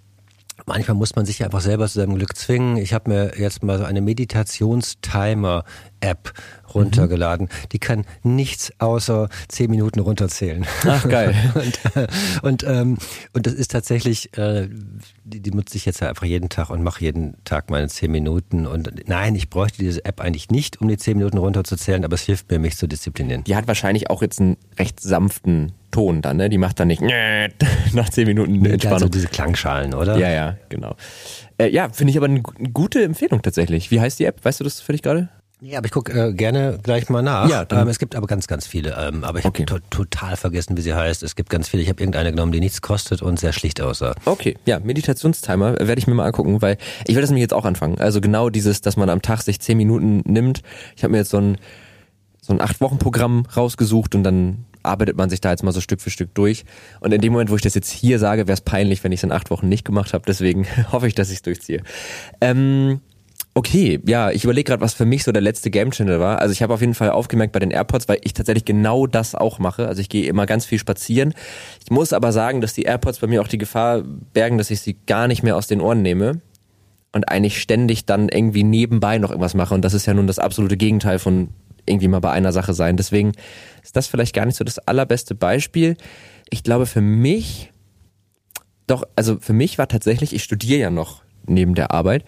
Manchmal muss man sich einfach selber zu seinem Glück zwingen. Ich habe mir jetzt mal so eine Meditationstimer-App runtergeladen. Mhm. Die kann nichts außer zehn Minuten runterzählen. Ach geil. und, äh, und, ähm, und das ist tatsächlich, äh, die, die nutze ich jetzt einfach jeden Tag und mache jeden Tag meine zehn Minuten. Und nein, ich bräuchte diese App eigentlich nicht, um die zehn Minuten runterzuzählen, aber es hilft mir, mich zu disziplinieren. Die hat wahrscheinlich auch jetzt einen recht sanften Ton dann, ne? Die macht dann nicht nach zehn Minuten Entspannung. Also diese Klangschalen, oder? Ja, ja, genau. Äh, ja, finde ich aber eine gute Empfehlung tatsächlich. Wie heißt die App? Weißt du das für dich gerade? Ja, aber ich gucke äh, gerne gleich mal nach. Ja, ähm, es gibt aber ganz, ganz viele. Ähm, aber ich okay. habe to total vergessen, wie sie heißt. Es gibt ganz viele. Ich habe irgendeine genommen, die nichts kostet und sehr schlicht aussah. Okay, ja, Meditationstimer werde ich mir mal angucken, weil ich werde das nämlich jetzt auch anfangen. Also genau dieses, dass man am Tag sich zehn Minuten nimmt. Ich habe mir jetzt so ein so ein acht Wochen Programm rausgesucht und dann arbeitet man sich da jetzt mal so Stück für Stück durch. Und in dem Moment, wo ich das jetzt hier sage, wäre es peinlich, wenn ich es in acht Wochen nicht gemacht habe. Deswegen hoffe ich, dass ich es durchziehe. Ähm, Okay, ja, ich überlege gerade, was für mich so der letzte Game Channel war. Also ich habe auf jeden Fall aufgemerkt bei den AirPods, weil ich tatsächlich genau das auch mache. Also ich gehe immer ganz viel spazieren. Ich muss aber sagen, dass die AirPods bei mir auch die Gefahr bergen, dass ich sie gar nicht mehr aus den Ohren nehme und eigentlich ständig dann irgendwie nebenbei noch irgendwas mache. Und das ist ja nun das absolute Gegenteil von irgendwie mal bei einer Sache sein. Deswegen ist das vielleicht gar nicht so das allerbeste Beispiel. Ich glaube für mich, doch, also für mich war tatsächlich, ich studiere ja noch neben der Arbeit.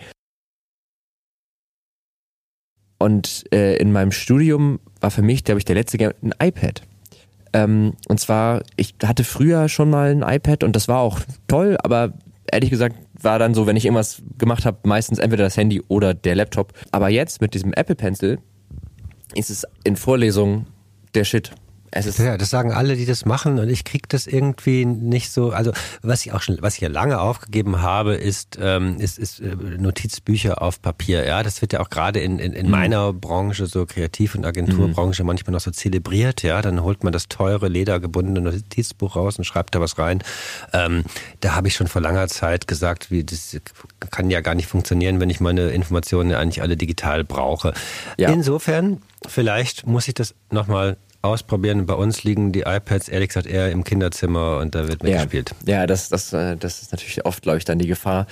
Und äh, in meinem Studium war für mich, glaube ich, der letzte Game ein iPad. Ähm, und zwar, ich hatte früher schon mal ein iPad und das war auch toll, aber ehrlich gesagt war dann so, wenn ich irgendwas gemacht habe, meistens entweder das Handy oder der Laptop. Aber jetzt mit diesem Apple Pencil ist es in Vorlesungen der Shit. Ja, das sagen alle, die das machen und ich krieg das irgendwie nicht so. Also was ich auch schon, was ich ja lange aufgegeben habe, ist, ähm, ist, ist äh, Notizbücher auf Papier. Ja, das wird ja auch gerade in, in, in mhm. meiner Branche, so Kreativ- und Agenturbranche, mhm. manchmal noch so zelebriert. Ja, dann holt man das teure ledergebundene Notizbuch raus und schreibt da was rein. Ähm, da habe ich schon vor langer Zeit gesagt, wie das kann ja gar nicht funktionieren, wenn ich meine Informationen eigentlich alle digital brauche. Ja. Insofern Vielleicht muss ich das nochmal ausprobieren. Bei uns liegen die iPads ehrlich gesagt eher im Kinderzimmer und da wird mitgespielt. Ja, ja das, das, äh, das ist natürlich oft, glaube ich, dann die Gefahr.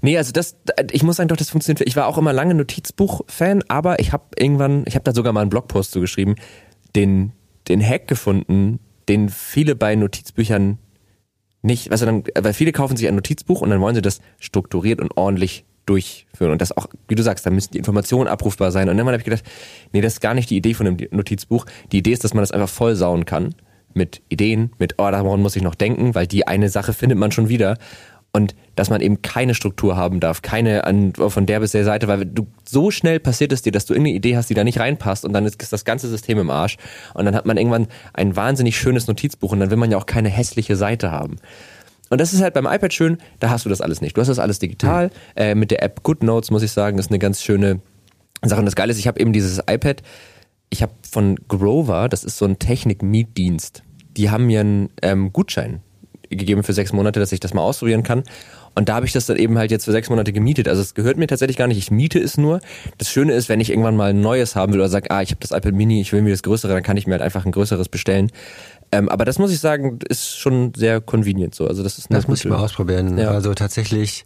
Nee, also das, ich muss sagen, doch, das funktioniert. Ich war auch immer lange Notizbuch-Fan, aber ich habe irgendwann, ich habe da sogar mal einen Blogpost zu geschrieben, den, den Hack gefunden, den viele bei Notizbüchern nicht, also dann, weil viele kaufen sich ein Notizbuch und dann wollen sie das strukturiert und ordentlich durchführen. Und das auch, wie du sagst, da müssen die Informationen abrufbar sein. Und dann habe ich gedacht, nee, das ist gar nicht die Idee von einem Notizbuch. Die Idee ist, dass man das einfach vollsauen kann mit Ideen, mit, oh, daran muss ich noch denken, weil die eine Sache findet man schon wieder. Und dass man eben keine Struktur haben darf, keine an, von der bis der Seite, weil du so schnell passiert es dir, dass du irgendeine Idee hast, die da nicht reinpasst und dann ist das ganze System im Arsch. Und dann hat man irgendwann ein wahnsinnig schönes Notizbuch und dann will man ja auch keine hässliche Seite haben. Und das ist halt beim iPad schön, da hast du das alles nicht. Du hast das alles digital. Mhm. Äh, mit der App GoodNotes muss ich sagen, ist eine ganz schöne Sache. Und das Geile ist, ich habe eben dieses iPad, ich habe von Grover, das ist so ein Technik-Mietdienst, die haben mir einen ähm, Gutschein gegeben für sechs Monate, dass ich das mal ausprobieren kann. Und da habe ich das dann eben halt jetzt für sechs Monate gemietet. Also es gehört mir tatsächlich gar nicht, ich miete es nur. Das Schöne ist, wenn ich irgendwann mal ein neues haben will oder sage, ah, ich habe das iPad Mini, ich will mir das größere, dann kann ich mir halt einfach ein größeres bestellen. Ähm, aber das muss ich sagen, ist schon sehr convenient so. Also das ist Das muss ich mal ausprobieren. Ja. Also tatsächlich.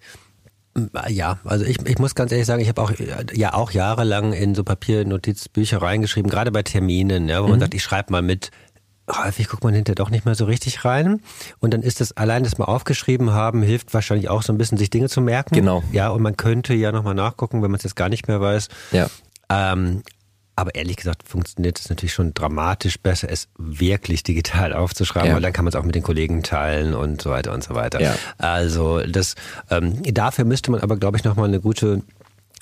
Ja, also ich, ich muss ganz ehrlich sagen, ich habe auch ja auch jahrelang in so Papiernotizbücher reingeschrieben, gerade bei Terminen, ja, wo mhm. man sagt, ich schreibe mal mit. Häufig guckt man hinterher doch nicht mehr so richtig rein. Und dann ist das allein das mal aufgeschrieben haben, hilft wahrscheinlich auch so ein bisschen, sich Dinge zu merken. Genau. Ja, und man könnte ja nochmal nachgucken, wenn man es jetzt gar nicht mehr weiß. Ja. Ähm, aber ehrlich gesagt funktioniert es natürlich schon dramatisch besser, es wirklich digital aufzuschreiben, ja. weil dann kann man es auch mit den Kollegen teilen und so weiter und so weiter. Ja. Also das ähm, dafür müsste man aber, glaube ich, nochmal eine gute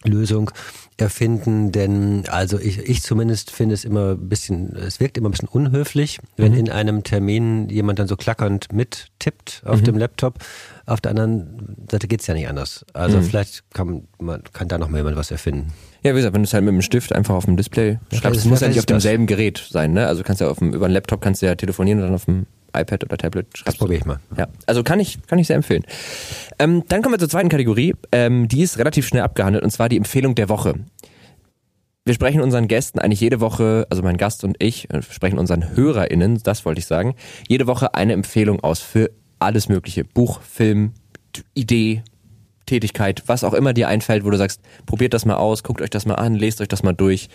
Lösung erfinden, denn also ich, ich zumindest finde es immer ein bisschen, es wirkt immer ein bisschen unhöflich, wenn mhm. in einem Termin jemand dann so klackernd mittippt auf mhm. dem Laptop. Auf der anderen Seite geht's ja nicht anders. Also mhm. vielleicht kann man kann da noch mal jemand was erfinden. Ja, wie gesagt, wenn du es halt mit dem Stift einfach auf dem Display schreibst, es muss ja nicht auf demselben Gerät sein, ne? Also kannst ja auf dem, über einen Laptop kannst du ja telefonieren und dann auf dem iPad oder Tablet schreibst. Das probiere ich mal. Ja, also kann ich, kann ich sehr empfehlen. Ähm, dann kommen wir zur zweiten Kategorie. Ähm, die ist relativ schnell abgehandelt und zwar die Empfehlung der Woche. Wir sprechen unseren Gästen eigentlich jede Woche, also mein Gast und ich, äh, sprechen unseren HörerInnen, das wollte ich sagen, jede Woche eine Empfehlung aus für alles Mögliche. Buch, Film, Idee, Tätigkeit, was auch immer dir einfällt, wo du sagst, probiert das mal aus, guckt euch das mal an, lest euch das mal durch.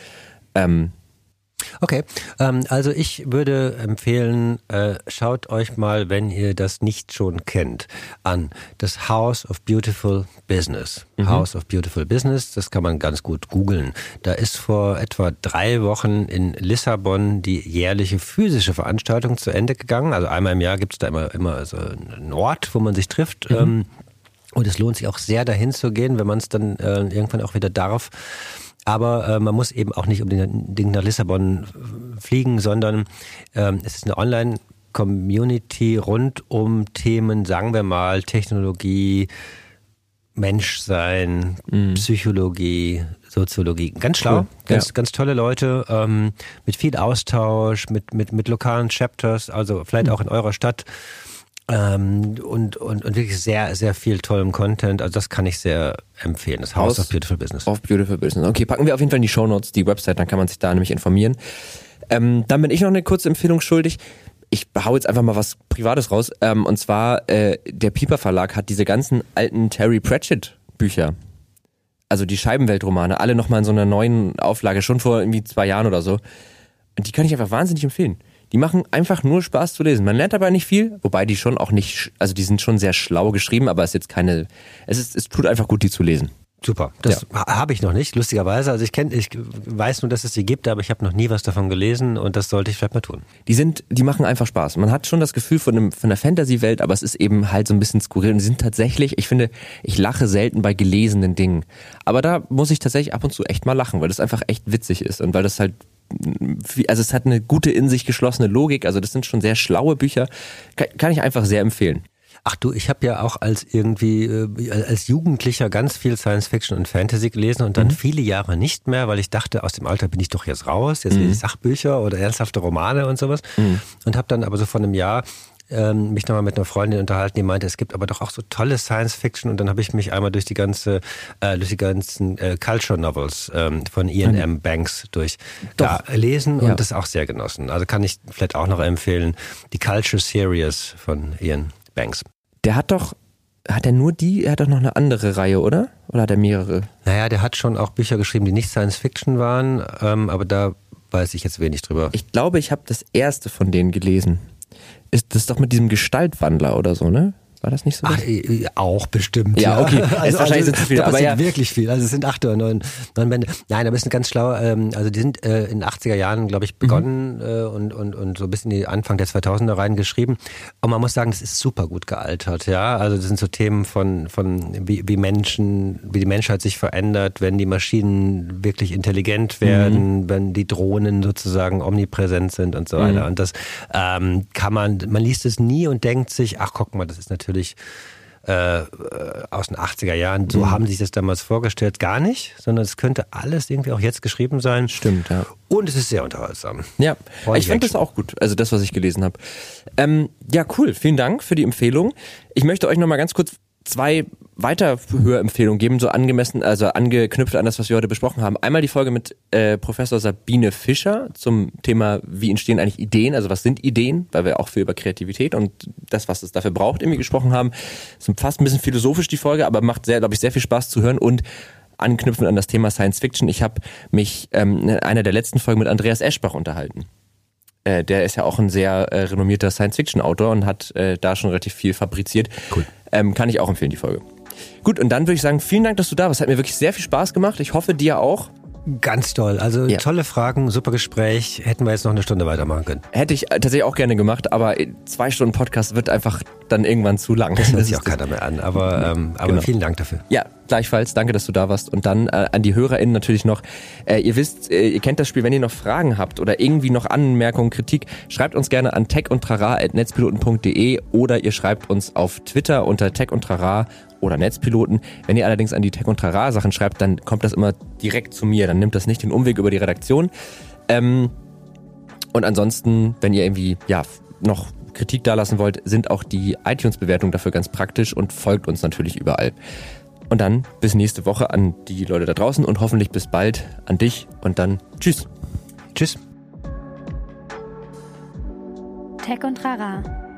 Ähm, Okay, ähm, also ich würde empfehlen, äh, schaut euch mal, wenn ihr das nicht schon kennt, an das House of Beautiful Business. Mhm. House of Beautiful Business, das kann man ganz gut googeln. Da ist vor etwa drei Wochen in Lissabon die jährliche physische Veranstaltung zu Ende gegangen. Also einmal im Jahr gibt es da immer, immer so einen Ort, wo man sich trifft. Mhm. Ähm, und es lohnt sich auch sehr dahin zu gehen, wenn man es dann äh, irgendwann auch wieder darf. Aber äh, man muss eben auch nicht unbedingt nach Lissabon fliegen, sondern äh, es ist eine Online- Community rund um Themen, sagen wir mal, Technologie, Menschsein, mhm. Psychologie, Soziologie. Ganz schlau, cool. ganz, ja. ganz tolle Leute, ähm, mit viel Austausch, mit, mit, mit lokalen Chapters, also vielleicht mhm. auch in eurer Stadt. Ähm, und, und, und wirklich sehr, sehr viel tollem Content. Also das kann ich sehr empfehlen. Das House, House of Beautiful Business. Of Beautiful Business. Okay, packen wir auf jeden Fall in die Show Notes, die Website, dann kann man sich da nämlich informieren. Ähm, dann bin ich noch eine kurze Empfehlung schuldig. Ich hau jetzt einfach mal was Privates raus. Ähm, und zwar, äh, der Piper Verlag hat diese ganzen alten Terry Pratchett Bücher. Also die Scheibenweltromane, alle nochmal in so einer neuen Auflage, schon vor irgendwie zwei Jahren oder so. Und die kann ich einfach wahnsinnig empfehlen. Die machen einfach nur Spaß zu lesen. Man lernt aber nicht viel, wobei die schon auch nicht, also die sind schon sehr schlau geschrieben, aber es ist jetzt keine, es ist, es tut einfach gut, die zu lesen. Super, das ja. habe ich noch nicht, lustigerweise. Also ich kenne, ich weiß nur, dass es sie gibt, aber ich habe noch nie was davon gelesen und das sollte ich vielleicht mal tun. Die sind, die machen einfach Spaß. Man hat schon das Gefühl von, einem, von einer Fantasy-Welt, aber es ist eben halt so ein bisschen skurril. Und die sind tatsächlich, ich finde, ich lache selten bei gelesenen Dingen. Aber da muss ich tatsächlich ab und zu echt mal lachen, weil das einfach echt witzig ist und weil das halt also es hat eine gute in sich geschlossene Logik, also das sind schon sehr schlaue Bücher, kann, ich einfach sehr empfehlen. Ach du, ich habe ja auch als irgendwie äh, als Jugendlicher ganz viel Science Fiction und Fantasy gelesen und dann mhm. viele Jahre nicht mehr, weil ich dachte, aus dem Alter bin ich doch jetzt raus, jetzt mhm. lese ich Sachbücher oder ernsthafte Romane und sowas mhm. und habe dann aber so vor einem Jahr ähm, mich nochmal mit einer Freundin unterhalten, die meinte, es gibt aber doch auch so tolle Science Fiction und dann habe ich mich einmal durch die ganze, äh, durch die ganzen äh, Culture Novels ähm, von Ian mhm. M. Banks durchgelesen ja, und das auch sehr genossen. Also kann ich vielleicht auch noch empfehlen, die Culture Series von Ian Banks. Der hat doch hat er nur die? Er hat doch noch eine andere Reihe, oder? Oder hat er mehrere? Naja, der hat schon auch Bücher geschrieben, die nicht Science Fiction waren, ähm, aber da weiß ich jetzt wenig drüber. Ich glaube, ich habe das erste von denen gelesen ist das doch mit diesem Gestaltwandler oder so, ne? War das nicht so? Ach, äh, auch bestimmt. Ja, okay. also, also, wahrscheinlich sind es viele, aber ja. wirklich viel. Also es sind acht oder neun, neun Bände. Nein, aber es ein ganz schlauer, ähm, also die sind äh, in den 80er Jahren, glaube ich, begonnen mhm. äh, und, und, und so bis in die Anfang der 2000er rein geschrieben. Und man muss sagen, das ist super gut gealtert, ja. Also das sind so Themen von, von wie, wie Menschen, wie die Menschheit sich verändert, wenn die Maschinen wirklich intelligent werden, mhm. wenn die Drohnen sozusagen omnipräsent sind und so weiter. Mhm. Und das ähm, kann man, man liest es nie und denkt sich, ach guck mal, das ist natürlich natürlich äh, aus den 80er Jahren. So mhm. haben sie sich das damals vorgestellt. Gar nicht, sondern es könnte alles irgendwie auch jetzt geschrieben sein. Stimmt, ja. Und es ist sehr unterhaltsam. Ja, Freund ich fand das auch gut. Also das, was ich gelesen habe. Ähm, ja, cool. Vielen Dank für die Empfehlung. Ich möchte euch nochmal ganz kurz zwei Weiterhörempfehlungen geben, so angemessen, also angeknüpft an das, was wir heute besprochen haben. Einmal die Folge mit äh, Professor Sabine Fischer zum Thema, wie entstehen eigentlich Ideen, also was sind Ideen, weil wir auch viel über Kreativität und das, was es dafür braucht, irgendwie gesprochen haben. Ist fast ein bisschen philosophisch die Folge, aber macht sehr, glaube ich, sehr viel Spaß zu hören und anknüpfen an das Thema Science Fiction. Ich habe mich ähm, in einer der letzten Folgen mit Andreas Eschbach unterhalten. Äh, der ist ja auch ein sehr äh, renommierter Science-Fiction-Autor und hat äh, da schon relativ viel fabriziert. Cool. Ähm, kann ich auch empfehlen, die Folge. Gut, und dann würde ich sagen, vielen Dank, dass du da warst. Hat mir wirklich sehr viel Spaß gemacht. Ich hoffe, dir auch. Ganz toll. Also ja. tolle Fragen, super Gespräch. Hätten wir jetzt noch eine Stunde weitermachen können. Hätte ich tatsächlich auch gerne gemacht, aber zwei Stunden Podcast wird einfach dann irgendwann zu lang. Das hört sich auch keiner mehr an. Aber, ähm, aber genau. vielen Dank dafür. Ja, gleichfalls. Danke, dass du da warst. Und dann äh, an die HörerInnen natürlich noch. Äh, ihr wisst, äh, ihr kennt das Spiel. Wenn ihr noch Fragen habt oder irgendwie noch Anmerkungen, Kritik, schreibt uns gerne an techundtrara.netzpiloten.de oder ihr schreibt uns auf Twitter unter tech und trara oder Netzpiloten. Wenn ihr allerdings an die Tech und Trara Sachen schreibt, dann kommt das immer direkt zu mir. Dann nimmt das nicht den Umweg über die Redaktion. Ähm, und ansonsten, wenn ihr irgendwie ja noch Kritik dalassen wollt, sind auch die iTunes-Bewertungen dafür ganz praktisch und folgt uns natürlich überall. Und dann bis nächste Woche an die Leute da draußen und hoffentlich bis bald an dich und dann tschüss. Tschüss. Tech und Rara